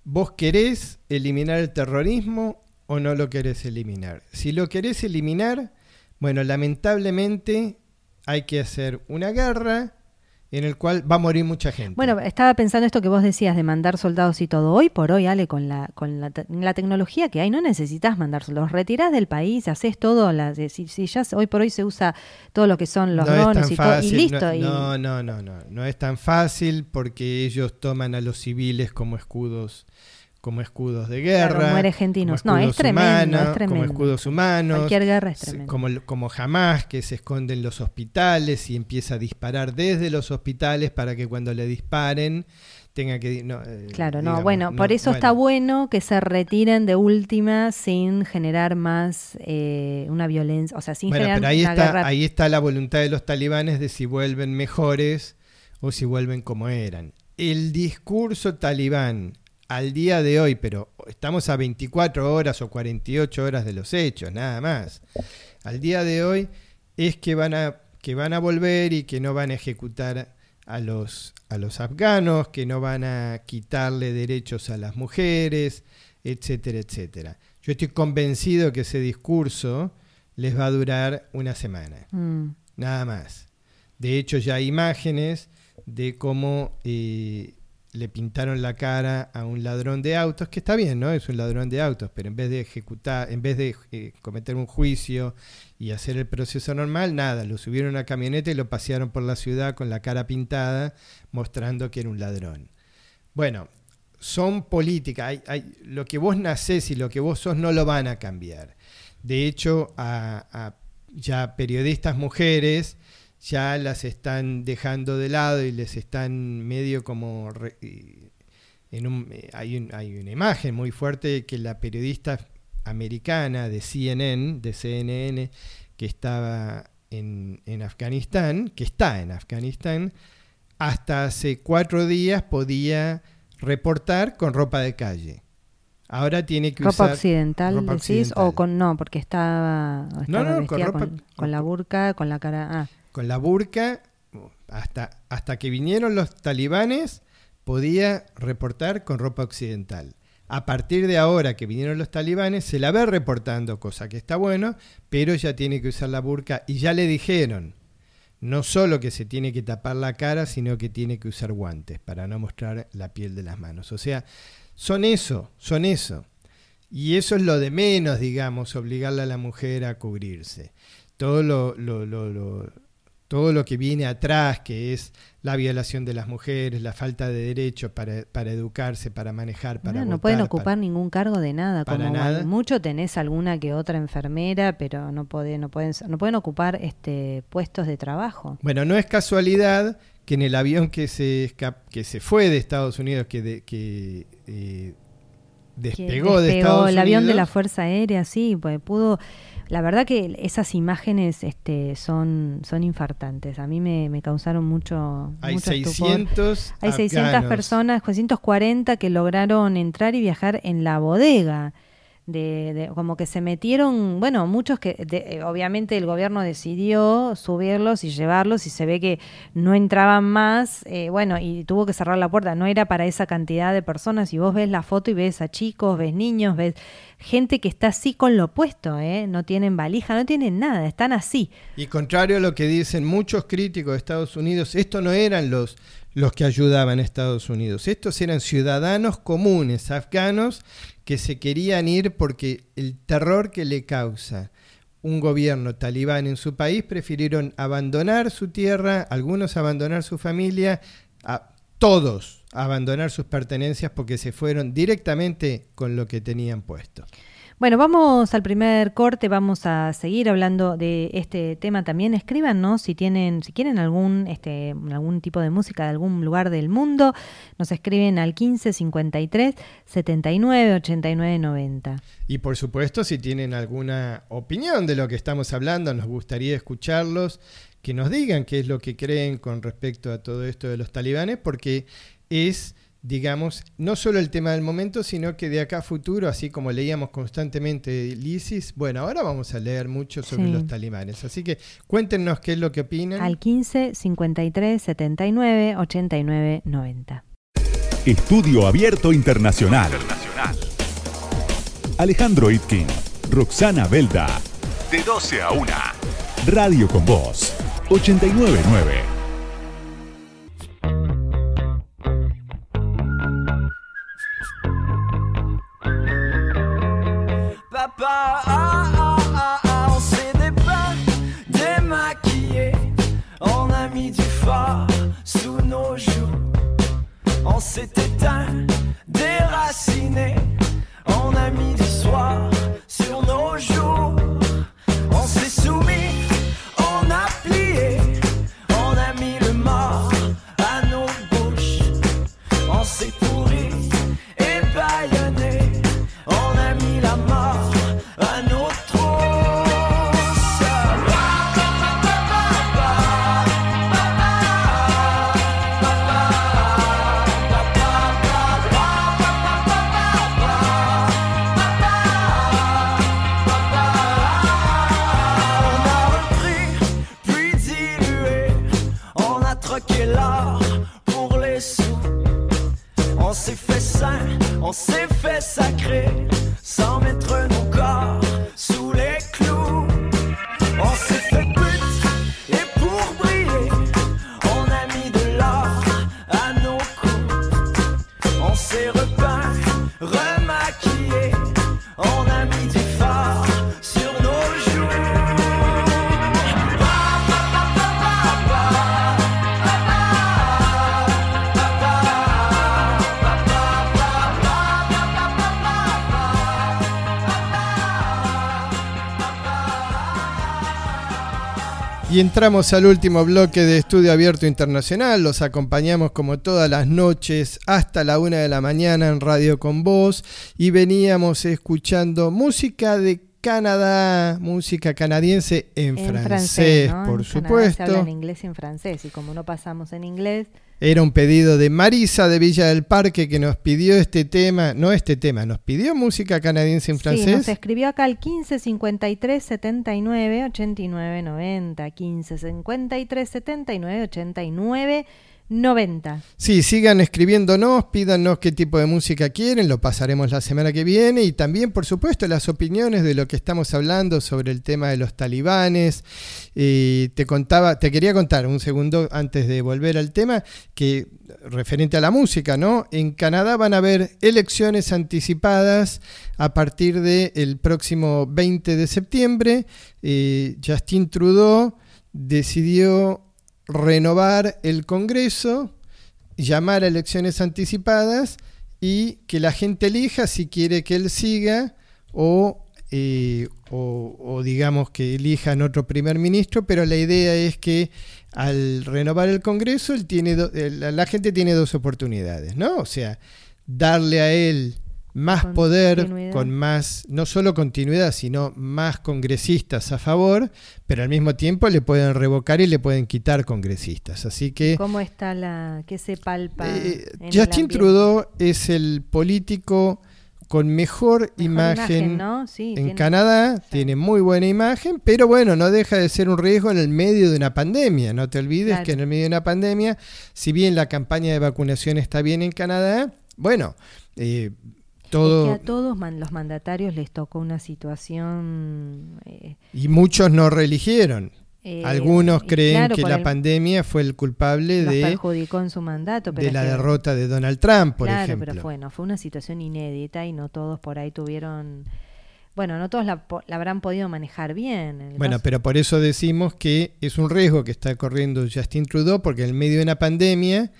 [SPEAKER 2] ¿Vos querés eliminar el terrorismo o no lo querés eliminar? Si lo querés eliminar, bueno, lamentablemente hay que hacer una guerra en el cual va a morir mucha gente.
[SPEAKER 3] Bueno, estaba pensando esto que vos decías de mandar soldados y todo. Hoy por hoy, Ale, con la, con la, tecnología que hay, no necesitas mandar soldados. Retirás del país, haces todo. si, ya hoy por hoy se usa todo lo que son los drones y, todo, y listo.
[SPEAKER 2] No, no, no, no, no. es tan fácil porque ellos toman a los civiles como escudos como escudos de guerra,
[SPEAKER 3] como no, es tremendo, es
[SPEAKER 2] tremendo, como escudos humanos,
[SPEAKER 3] cualquier guerra es tremendo.
[SPEAKER 2] Como, como jamás que se esconde en los hospitales y empieza a disparar desde los hospitales para que cuando le disparen tenga que
[SPEAKER 3] eh, claro no bueno por eso está bueno. que se retiren de última sin generar más eh, una violencia o sea sin generar
[SPEAKER 2] pero ahí está ahí está la voluntad de los talibanes de si vuelven mejores o si vuelven como eran. El discurso talibán al día de hoy, pero estamos a 24 horas o 48 horas de los hechos, nada más. Al día de hoy es que van a, que van a volver y que no van a ejecutar a los, a los afganos, que no van a quitarle derechos a las mujeres, etcétera, etcétera. Yo estoy convencido que ese discurso les va a durar una semana, mm. nada más. De hecho, ya hay imágenes de cómo eh, le pintaron la cara a un ladrón de autos, que está bien, ¿no? Es un ladrón de autos, pero en vez de ejecutar, en vez de eh, cometer un juicio y hacer el proceso normal, nada, lo subieron a una camioneta y lo pasearon por la ciudad con la cara pintada, mostrando que era un ladrón. Bueno, son políticas, lo que vos nacés y lo que vos sos no lo van a cambiar. De hecho, a ya periodistas mujeres, ya las están dejando de lado y les están medio como... en un, hay, hay una imagen muy fuerte que la periodista americana de CNN, de CNN, que estaba en, en, Afganistán, que está en Afganistán, hasta hace cuatro días podía reportar con ropa de calle. Ahora tiene que
[SPEAKER 3] ropa occidental, decís, o con no, porque estaba, con, la burka, con la cara. Ah
[SPEAKER 2] con la burka, hasta, hasta que vinieron los talibanes, podía reportar con ropa occidental. A partir de ahora que vinieron los talibanes, se la ve reportando, cosa que está bueno, pero ya tiene que usar la burka y ya le dijeron, no solo que se tiene que tapar la cara, sino que tiene que usar guantes para no mostrar la piel de las manos. O sea, son eso, son eso. Y eso es lo de menos, digamos, obligarle a la mujer a cubrirse. Todo lo, lo, lo todo lo que viene atrás, que es la violación de las mujeres, la falta de derechos para, para educarse, para manejar, para
[SPEAKER 3] no, no pueden ocupar ningún cargo de nada, como mucho tenés alguna que otra enfermera, pero no pueden, no pueden, no pueden ocupar este puestos de trabajo.
[SPEAKER 2] Bueno, no es casualidad que en el avión que se que se fue de Estados Unidos, que, de, que eh, despegó, de Estados Unidos,
[SPEAKER 3] el avión de la Fuerza Aérea, sí, pues pudo la verdad que esas imágenes este, son, son infartantes. A mí me, causaron mucho.
[SPEAKER 2] Hay 600.
[SPEAKER 3] Hay 600 personas, 640 que lograron entrar y viajar en la bodega de, como que se metieron, bueno, muchos que eh, obviamente el gobierno decidió subirlos y llevarlos y se ve que no entraban más, eh, bueno, y tuvo que cerrar la puerta, no era para esa cantidad de personas y vos ves la foto y ves a chicos, ves niños, ves gente que está así con lo opuesto, ¿eh? no tienen valija, no tienen nada, están así.
[SPEAKER 2] Y contrario a lo que dicen muchos críticos de Estados Unidos, esto no eran los los que ayudaban a Estados Unidos. Estos eran ciudadanos comunes afganos que se querían ir porque el terror que le causa un gobierno talibán en su país prefirieron abandonar su tierra, algunos abandonar su familia, a todos abandonar sus pertenencias porque se fueron directamente con lo que tenían puesto.
[SPEAKER 3] Bueno, vamos al primer corte, vamos a seguir hablando de este tema también. Escríbanos si tienen, si quieren algún, este, algún tipo de música de algún lugar del mundo, nos escriben al 15 53 79 89 90.
[SPEAKER 2] Y por supuesto, si tienen alguna opinión de lo que estamos hablando, nos gustaría escucharlos, que nos digan qué es lo que creen con respecto a todo esto de los talibanes, porque es digamos, no solo el tema del momento, sino que de acá a futuro, así como leíamos constantemente de ISIS, bueno, ahora vamos a leer mucho sobre los talibanes. Así que cuéntenos qué es lo que opinan.
[SPEAKER 3] Al 15 53 79 89 90.
[SPEAKER 4] Estudio Abierto Internacional. Alejandro Itkin, Roxana Belda. De 12 a 1. Radio con Voz. 899.
[SPEAKER 1] Ah,
[SPEAKER 2] Y entramos al último bloque de Estudio Abierto Internacional. Los acompañamos como todas las noches hasta la una de la mañana en Radio con Voz. Y veníamos escuchando música de Canadá, música canadiense en, francés,
[SPEAKER 3] ¿no?
[SPEAKER 2] por
[SPEAKER 3] En Canadá
[SPEAKER 2] supuesto.
[SPEAKER 3] Se habla en inglés y en francés, y como no pasamos en inglés,
[SPEAKER 2] Era un pedido de Marisa de Villa del Parque que nos pidió este tema, no este tema, nos pidió música canadiense en
[SPEAKER 3] Sí, nos
[SPEAKER 2] francés.
[SPEAKER 3] escribió acá al 15 53 79 89 90. 15 53 79 89 90.
[SPEAKER 2] Sí, sigan escribiéndonos, pídanos qué tipo de música quieren, lo pasaremos la semana que viene y también, por supuesto, las opiniones de lo que estamos hablando sobre el tema de los talibanes. Te contaba, te quería contar un segundo antes de volver al tema que referente a la música, ¿no? En Canadá van a haber elecciones anticipadas a partir del próximo 20 de septiembre. Eh, Justin Trudeau decidió renovar el Congreso, llamar a elecciones anticipadas y que la gente elija si quiere que él siga o, eh, digamos que elijan otro primer ministro, pero la idea es que al renovar el Congreso la gente tiene dos oportunidades, ¿no? O sea, darle a él más poder, con más, no solo continuidad, sino más congresistas a favor, pero al mismo tiempo le pueden revocar y le pueden quitar congresistas. Así que
[SPEAKER 3] ¿Cómo está la. qué se palpa?
[SPEAKER 2] eh,
[SPEAKER 3] en el
[SPEAKER 2] Justin? Trudeau es el político con mejor, imagen,
[SPEAKER 3] ¿no? Sí,
[SPEAKER 2] en
[SPEAKER 3] tiene-
[SPEAKER 2] Canadá,
[SPEAKER 3] sí.
[SPEAKER 2] tiene muy buena imagen, pero bueno, no deja de ser un riesgo en el medio de una pandemia. No te olvides
[SPEAKER 3] Claro.
[SPEAKER 2] que en el medio de una pandemia, si bien la campaña de vacunación está bien en Canadá, bueno, eh, todo...
[SPEAKER 3] Es que a todos man- los mandatarios les tocó una situación... eh,
[SPEAKER 2] Y muchos no reeligieron.
[SPEAKER 3] eh,
[SPEAKER 2] Algunos creen
[SPEAKER 3] claro,
[SPEAKER 2] que la
[SPEAKER 3] el-
[SPEAKER 2] pandemia fue el culpable de,
[SPEAKER 3] perjudicó en su mandato. Pero
[SPEAKER 2] de la
[SPEAKER 3] que-
[SPEAKER 2] derrota de Donald Trump, por
[SPEAKER 3] claro,
[SPEAKER 2] ejemplo.
[SPEAKER 3] pero fue, no, fue una situación inédita y no todos por ahí tuvieron... Bueno, no todos la, la habrán podido manejar bien.
[SPEAKER 2] Bueno,
[SPEAKER 3] caso-
[SPEAKER 2] pero por eso decimos que es un riesgo que está corriendo Justin Trudeau, porque en medio de una pandemia,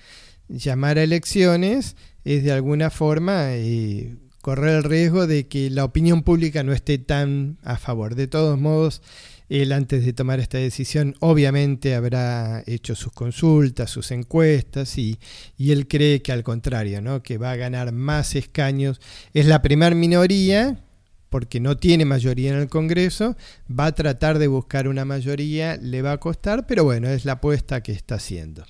[SPEAKER 2] llamar a elecciones es de alguna forma eh, correr el riesgo de que la opinión pública no esté tan a favor. De todos modos, él antes de tomar esta decisión obviamente habrá hecho sus consultas, sus encuestas y, y él cree que al contrario, ¿no? que va a ganar más escaños. Es la primer minoría porque no tiene mayoría en el Congreso, va a tratar de buscar una mayoría, le va a costar, pero bueno, es la apuesta que está haciendo.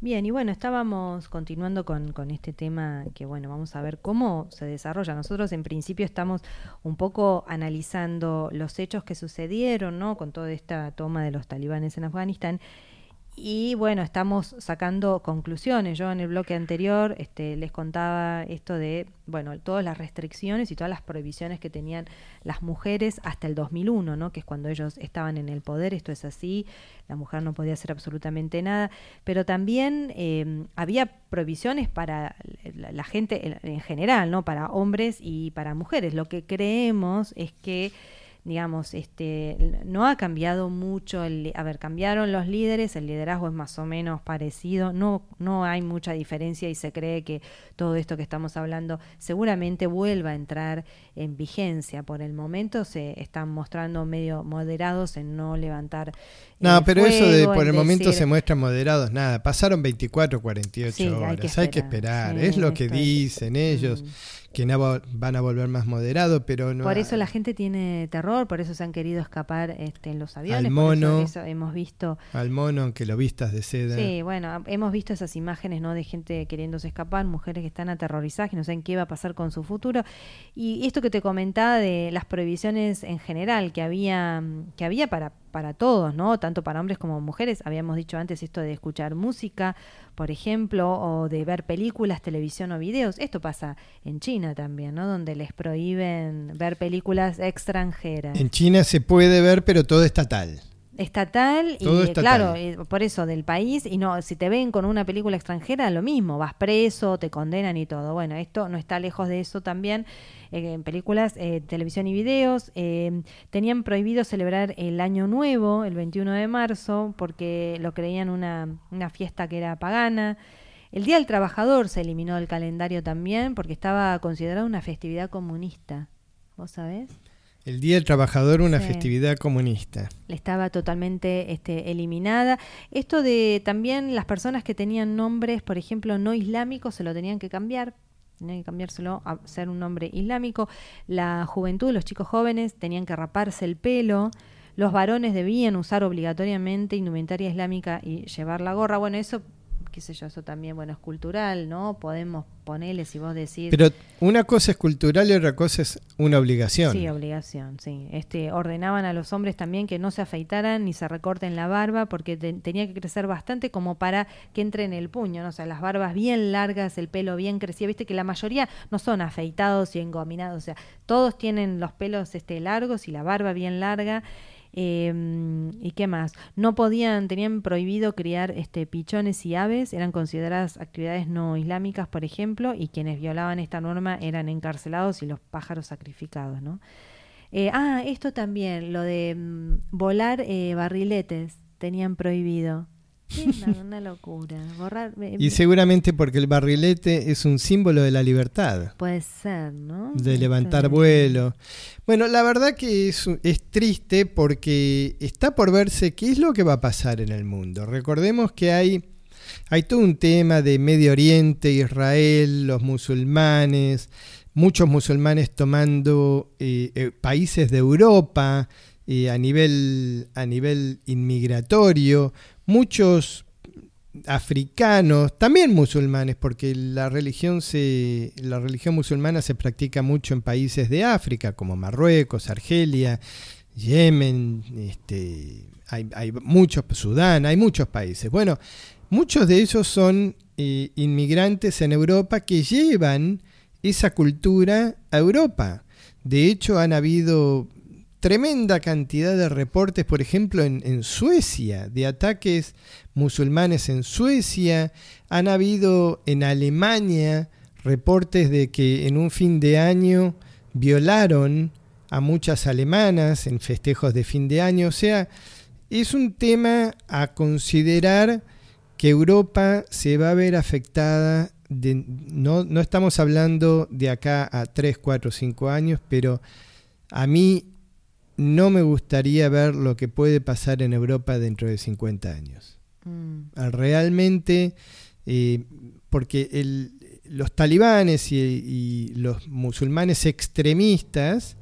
[SPEAKER 3] Bien, y bueno, estábamos continuando con, con este tema que, bueno, vamos a ver cómo se desarrolla. Nosotros en principio estamos un poco analizando los hechos que sucedieron, ¿no? Con toda esta toma de los talibanes en Afganistán. Y bueno, estamos sacando conclusiones. Yo en el bloque anterior este, les contaba esto de, bueno, todas las restricciones y todas las prohibiciones que tenían las mujeres hasta el 2001, ¿no? Que es cuando ellos estaban en el poder. Esto es así. La mujer no podía hacer absolutamente nada. Pero también eh, había prohibiciones para la, la gente en, en general, ¿no? Para hombres y para mujeres. Lo que creemos es que digamos, este, no ha cambiado mucho, el, a ver, cambiaron los líderes, el liderazgo es más o menos parecido, no, no hay mucha diferencia y se cree que todo esto que estamos hablando seguramente vuelva a entrar en vigencia. Por el momento se están mostrando medio moderados en no levantar.
[SPEAKER 2] No, pero eso de por el momento se muestran moderados, nada, pasaron 24, 48
[SPEAKER 3] Sí, hay que
[SPEAKER 2] horas, hay que
[SPEAKER 3] esperar. Sí,
[SPEAKER 2] es lo que
[SPEAKER 3] es-
[SPEAKER 2] dicen ellos,
[SPEAKER 3] Mm.
[SPEAKER 2] que no va- van a volver más moderados, pero no
[SPEAKER 3] Por eso la gente tiene terror, por eso se han querido escapar este, en los aviones.
[SPEAKER 2] Al
[SPEAKER 3] por eso-
[SPEAKER 2] mono.
[SPEAKER 3] eso hemos visto
[SPEAKER 2] al mono aunque lo vistas de seda.
[SPEAKER 3] Sí, bueno, hemos visto esas imágenes, ¿no? De gente queriéndose escapar, mujeres que están aterrorizadas, que no saben qué va a pasar con su futuro. Y esto que te comentaba de las prohibiciones en general que había, que había para, para todos, ¿no? Tanto para hombres como mujeres. Habíamos dicho antes esto de escuchar música, por ejemplo, o de ver películas, televisión o videos. Esto pasa en China también, ¿no? Donde les prohíben ver películas extranjeras
[SPEAKER 2] En China se puede ver, pero todo estatal.
[SPEAKER 3] Estatal y
[SPEAKER 2] Todo estatal.
[SPEAKER 3] claro por eso del país y no si te ven con una película extranjera lo mismo vas preso te condenan y todo bueno esto no está lejos de eso también eh, en películas eh, televisión y videos eh, tenían prohibido celebrar el año nuevo el 21 de marzo porque lo creían una, una fiesta que era pagana el Día del Trabajador se eliminó del calendario también porque estaba considerado una festividad comunista. ¿Vos sabés?
[SPEAKER 2] El Día del Trabajador, una
[SPEAKER 3] Sí.
[SPEAKER 2] festividad comunista.
[SPEAKER 3] estaba totalmente este, eliminada. Esto de también las personas que tenían nombres, por ejemplo, no islámicos, se lo tenían que cambiar. Tenían que cambiárselo a ser un nombre islámico. La juventud, los chicos jóvenes, tenían que raparse el pelo. Los varones debían usar obligatoriamente indumentaria islámica y llevar la gorra. Bueno, eso, qué sé yo, eso también, bueno, es cultural, ¿no? Podemos ponerle, si vos decís...
[SPEAKER 2] Pero una cosa es cultural y otra cosa es una obligación.
[SPEAKER 3] Sí, obligación, sí. Este, ordenaban a los hombres también que no se afeitaran ni se recorten la barba porque te- tenía que crecer bastante como para que entre en el puño, ¿no? o sea, las barbas bien largas, el pelo bien crecido, viste que la mayoría no son afeitados y engominados, o sea, todos tienen los pelos este, largos y la barba bien larga. Eh, ¿Y qué más? No podían, tenían prohibido criar este, pichones y aves, eran consideradas actividades no islámicas, por ejemplo, y quienes violaban esta norma eran encarcelados y los pájaros sacrificados, ¿no? Eh, ah, esto también, lo de mm, volar eh, barriletes, tenían prohibido. Una, una locura. Borrar,
[SPEAKER 2] Y seguramente porque el barrilete es un símbolo de la libertad,
[SPEAKER 3] puede ser, ¿no?
[SPEAKER 2] de levantar vuelo. Bueno, la verdad que es, es triste porque está por verse qué es lo que va a pasar en el mundo. Recordemos que hay, hay todo un tema de Medio Oriente, Israel, los musulmanes, muchos musulmanes tomando eh, eh, países de Europa eh, a, nivel, a nivel inmigratorio, muchos africanos, también musulmanes, porque la religión, se, la religión musulmana se practica mucho en países de África, como Marruecos, Argelia, Yemen, este, hay, hay muchos, Sudán, hay muchos países. Bueno, muchos de ellos son eh, inmigrantes en Europa que llevan esa cultura a Europa. De hecho, han habido tremenda cantidad de reportes, por ejemplo, en, Suecia, de ataques musulmanes en Suecia. Han habido en Alemania reportes de que en un fin de año violaron a muchas alemanas en festejos de fin de año. O sea, es un tema a considerar que Europa se va a ver afectada. No, no estamos hablando de acá a 3, 4, 5 años, pero a mí no me gustaría ver lo que puede pasar en Europa dentro de 50 años. Mm. Ah, realmente, eh, porque los talibanes y, los musulmanes extremistas,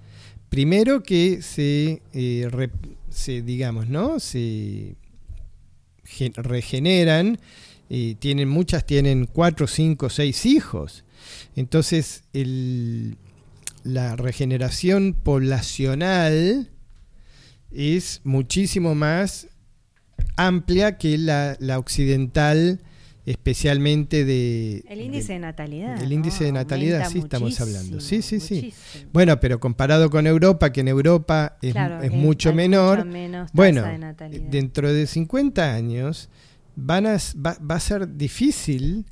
[SPEAKER 2] primero que se, eh, se digamos, ¿no? Se regeneran, y tienen, muchas tienen cuatro, cinco, seis hijos. Entonces, el, la regeneración poblacional es muchísimo más amplia que la, occidental, especialmente de...
[SPEAKER 3] El índice de, natalidad.
[SPEAKER 2] El índice de natalidad, sí estamos hablando. Sí, sí, sí. Bueno, pero comparado con Europa, que en Europa es, mucho menor, bueno, dentro de 50 años van a, va, va a ser difícil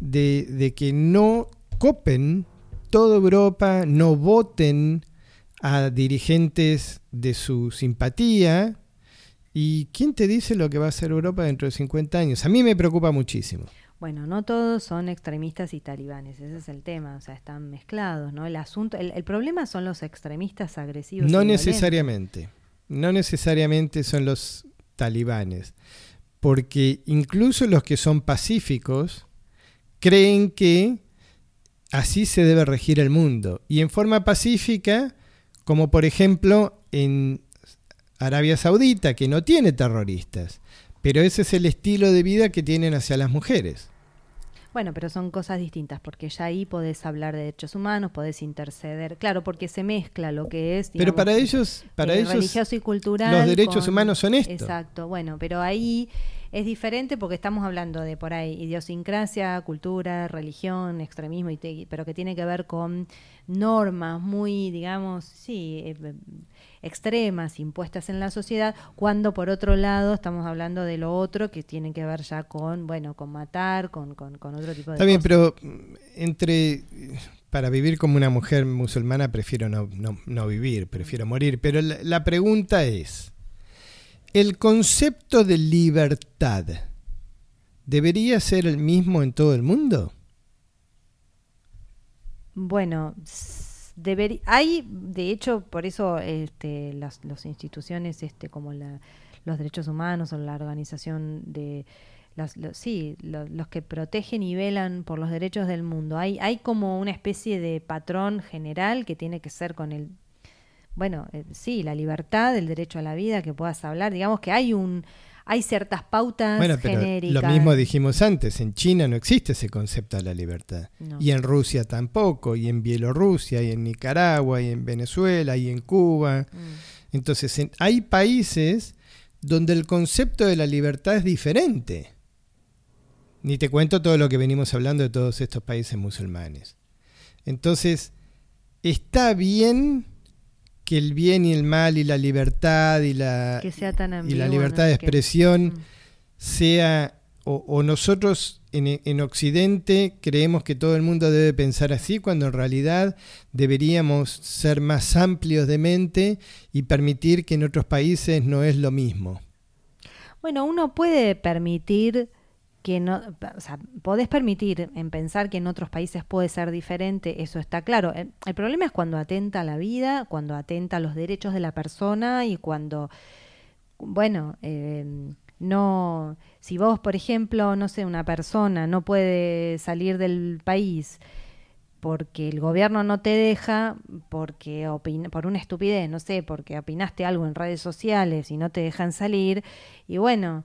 [SPEAKER 2] de, de que no copen toda Europa, no voten a dirigentes de su simpatía. ¿Y quién te dice lo que va a hacer Europa dentro de 50 años? A mí me preocupa muchísimo.
[SPEAKER 3] Bueno, no todos son extremistas y talibanes, ese es el tema, o sea, están mezclados, ¿no? El asunto, el, problema son los extremistas agresivos.
[SPEAKER 2] No necesariamente, no necesariamente son los talibanes, porque incluso los que son pacíficos creen que así se debe regir el mundo. Y en forma pacífica, como por ejemplo en Arabia Saudita, que no tiene terroristas, pero ese es el estilo de vida que tienen hacia las mujeres.
[SPEAKER 3] Bueno, pero son cosas distintas, porque ya ahí podés hablar de derechos humanos, podés interceder, claro, porque se mezcla lo que es.
[SPEAKER 2] pero para ellos, para
[SPEAKER 3] eh,
[SPEAKER 2] ellos,
[SPEAKER 3] religioso y cultural.
[SPEAKER 2] Los derechos humanos son esto.
[SPEAKER 3] Exacto, bueno, pero ahí es diferente porque estamos hablando de por ahí idiosincrasia, cultura, religión, extremismo, y pero que tiene que ver con normas muy, digamos, sí, eh, extremas impuestas en la sociedad, cuando por otro lado estamos hablando de lo otro que tiene que ver ya con, bueno, con matar, con, con, otro tipo de
[SPEAKER 2] Está bien, pero mm, entre para vivir como una mujer musulmana prefiero no, no, vivir, prefiero morir. Pero la, pregunta es, ¿el concepto de libertad debería ser el mismo en todo el mundo?
[SPEAKER 3] Bueno, hay, de hecho, por eso este, las, instituciones este, como la, los derechos humanos o la organización de los, sí, los, que protegen y velan por los derechos del mundo. Hay, hay como una especie de patrón general que tiene que ser con el, bueno, eh, sí, la libertad, el derecho a la vida, que puedas hablar. Digamos que hay un, hay ciertas pautas bueno, pero
[SPEAKER 2] Lo mismo dijimos antes, en China no existe ese concepto de la libertad. Y en Rusia tampoco, y en Bielorrusia, y en Nicaragua, y en Venezuela, y en Cuba. Mm. Entonces, hay países donde el concepto de la libertad es diferente. Ni te cuento todo lo que venimos hablando de todos estos países musulmanes. Entonces, está bien que el bien y el mal y la libertad y la, y la libertad de expresión mm. sea, o, nosotros en, en, Occidente creemos que todo el mundo debe pensar así, cuando en realidad deberíamos ser más amplios de mente y permitir que en otros países no es lo mismo.
[SPEAKER 3] Bueno, uno puede permitir que no, o sea, podés permitir en pensar que en otros países puede ser diferente, eso está claro. El, problema es cuando atenta a la vida, cuando atenta a los derechos de la persona y cuando, bueno, eh, no, si vos, por ejemplo, no sé, una persona no puede salir del país porque el gobierno no te deja, porque opina, por una estupidez, no sé, porque opinaste algo en redes sociales y no te dejan salir, y bueno,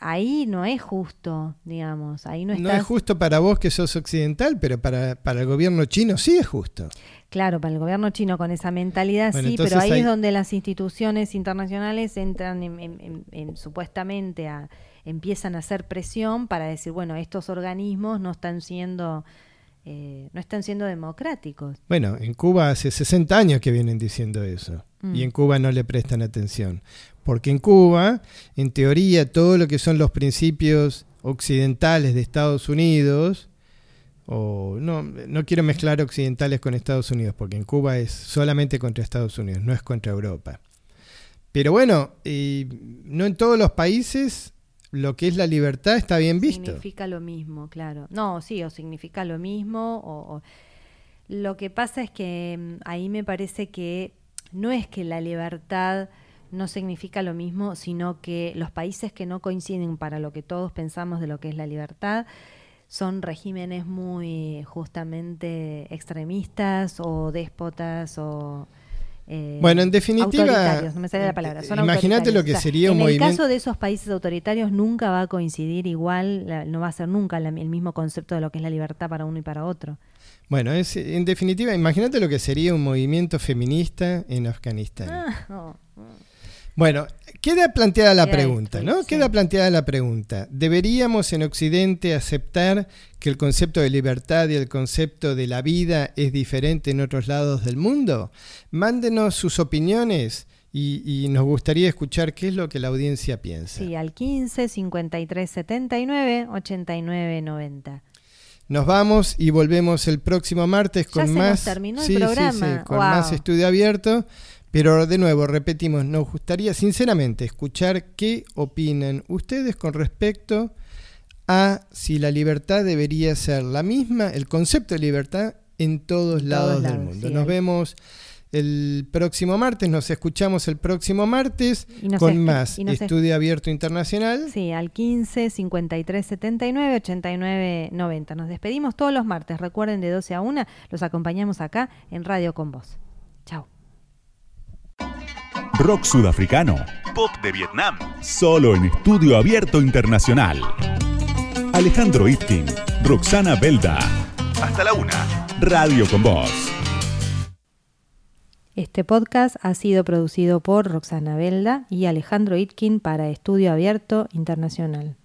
[SPEAKER 3] ahí no es justo, digamos. Ahí no,
[SPEAKER 2] no es justo para vos que sos occidental, pero para, para el gobierno chino sí es justo.
[SPEAKER 3] Claro, para el gobierno chino con esa mentalidad sí, pero ahí es donde las instituciones internacionales entran en, supuestamente a, empiezan a hacer presión para decir, bueno, estos organismos no están siendo eh, no están siendo democráticos.
[SPEAKER 2] Bueno, en Cuba hace 60 años que vienen diciendo eso y mm. en Cuba no le prestan atención, porque en Cuba, en teoría, todo lo que son los principios occidentales de Estados Unidos o no, no quiero mezclar occidentales con Estados Unidos, porque en Cuba es solamente contra Estados Unidos, no es contra Europa. Pero bueno, no en todos los países lo que es la libertad está bien visto.
[SPEAKER 3] Significa lo mismo, claro. No, sí, o significa lo mismo. O, Lo que pasa es que mm, ahí me parece que no es que la libertad no significa lo mismo, sino que los países que no coinciden para lo que todos pensamos de lo que es la libertad, son regímenes muy justamente extremistas o déspotas o...
[SPEAKER 2] Eh, bueno, en definitiva,
[SPEAKER 3] no me sale la palabra.
[SPEAKER 2] imagínate lo que sería un movimiento.
[SPEAKER 3] En el caso de esos países autoritarios nunca va a coincidir igual, no va a ser nunca el mismo concepto de lo que es la libertad para uno y para otro.
[SPEAKER 2] Bueno, es, en definitiva, imagínate lo que sería un movimiento feminista en Afganistán. Ah, bueno, queda planteada la pregunta, ¿no? Queda planteada la pregunta. ¿Deberíamos en Occidente aceptar que el concepto de libertad y el concepto de la vida es diferente en otros lados del mundo? Mándenos sus opiniones y, nos gustaría escuchar qué es lo que la audiencia piensa.
[SPEAKER 3] Sí, al 15 53 79 89 90.
[SPEAKER 2] Nos vamos y volvemos el próximo martes con más.
[SPEAKER 3] terminó el programa.
[SPEAKER 2] con más estudio abierto. Pero de nuevo, repetimos, nos gustaría sinceramente escuchar qué opinan ustedes con respecto a si la libertad debería ser la misma, el concepto de libertad en todos, lados, del mundo. nos vemos el próximo martes, nos escuchamos el próximo martes con más Estudio Abierto Internacional.
[SPEAKER 3] Sí, al 15 53 79 89 90. Nos despedimos todos los martes, recuerden de 12 a 1, los acompañamos acá en Radio con Vos. Chao
[SPEAKER 1] rock sudafricano, pop de Vietnam, solo en Estudio Abierto Internacional. Alejandro Itkin, Roxana Belda. Hasta la una. Radio con Voz.
[SPEAKER 3] Este podcast ha sido producido por Roxana Belda y Alejandro Itkin para Estudio Abierto Internacional.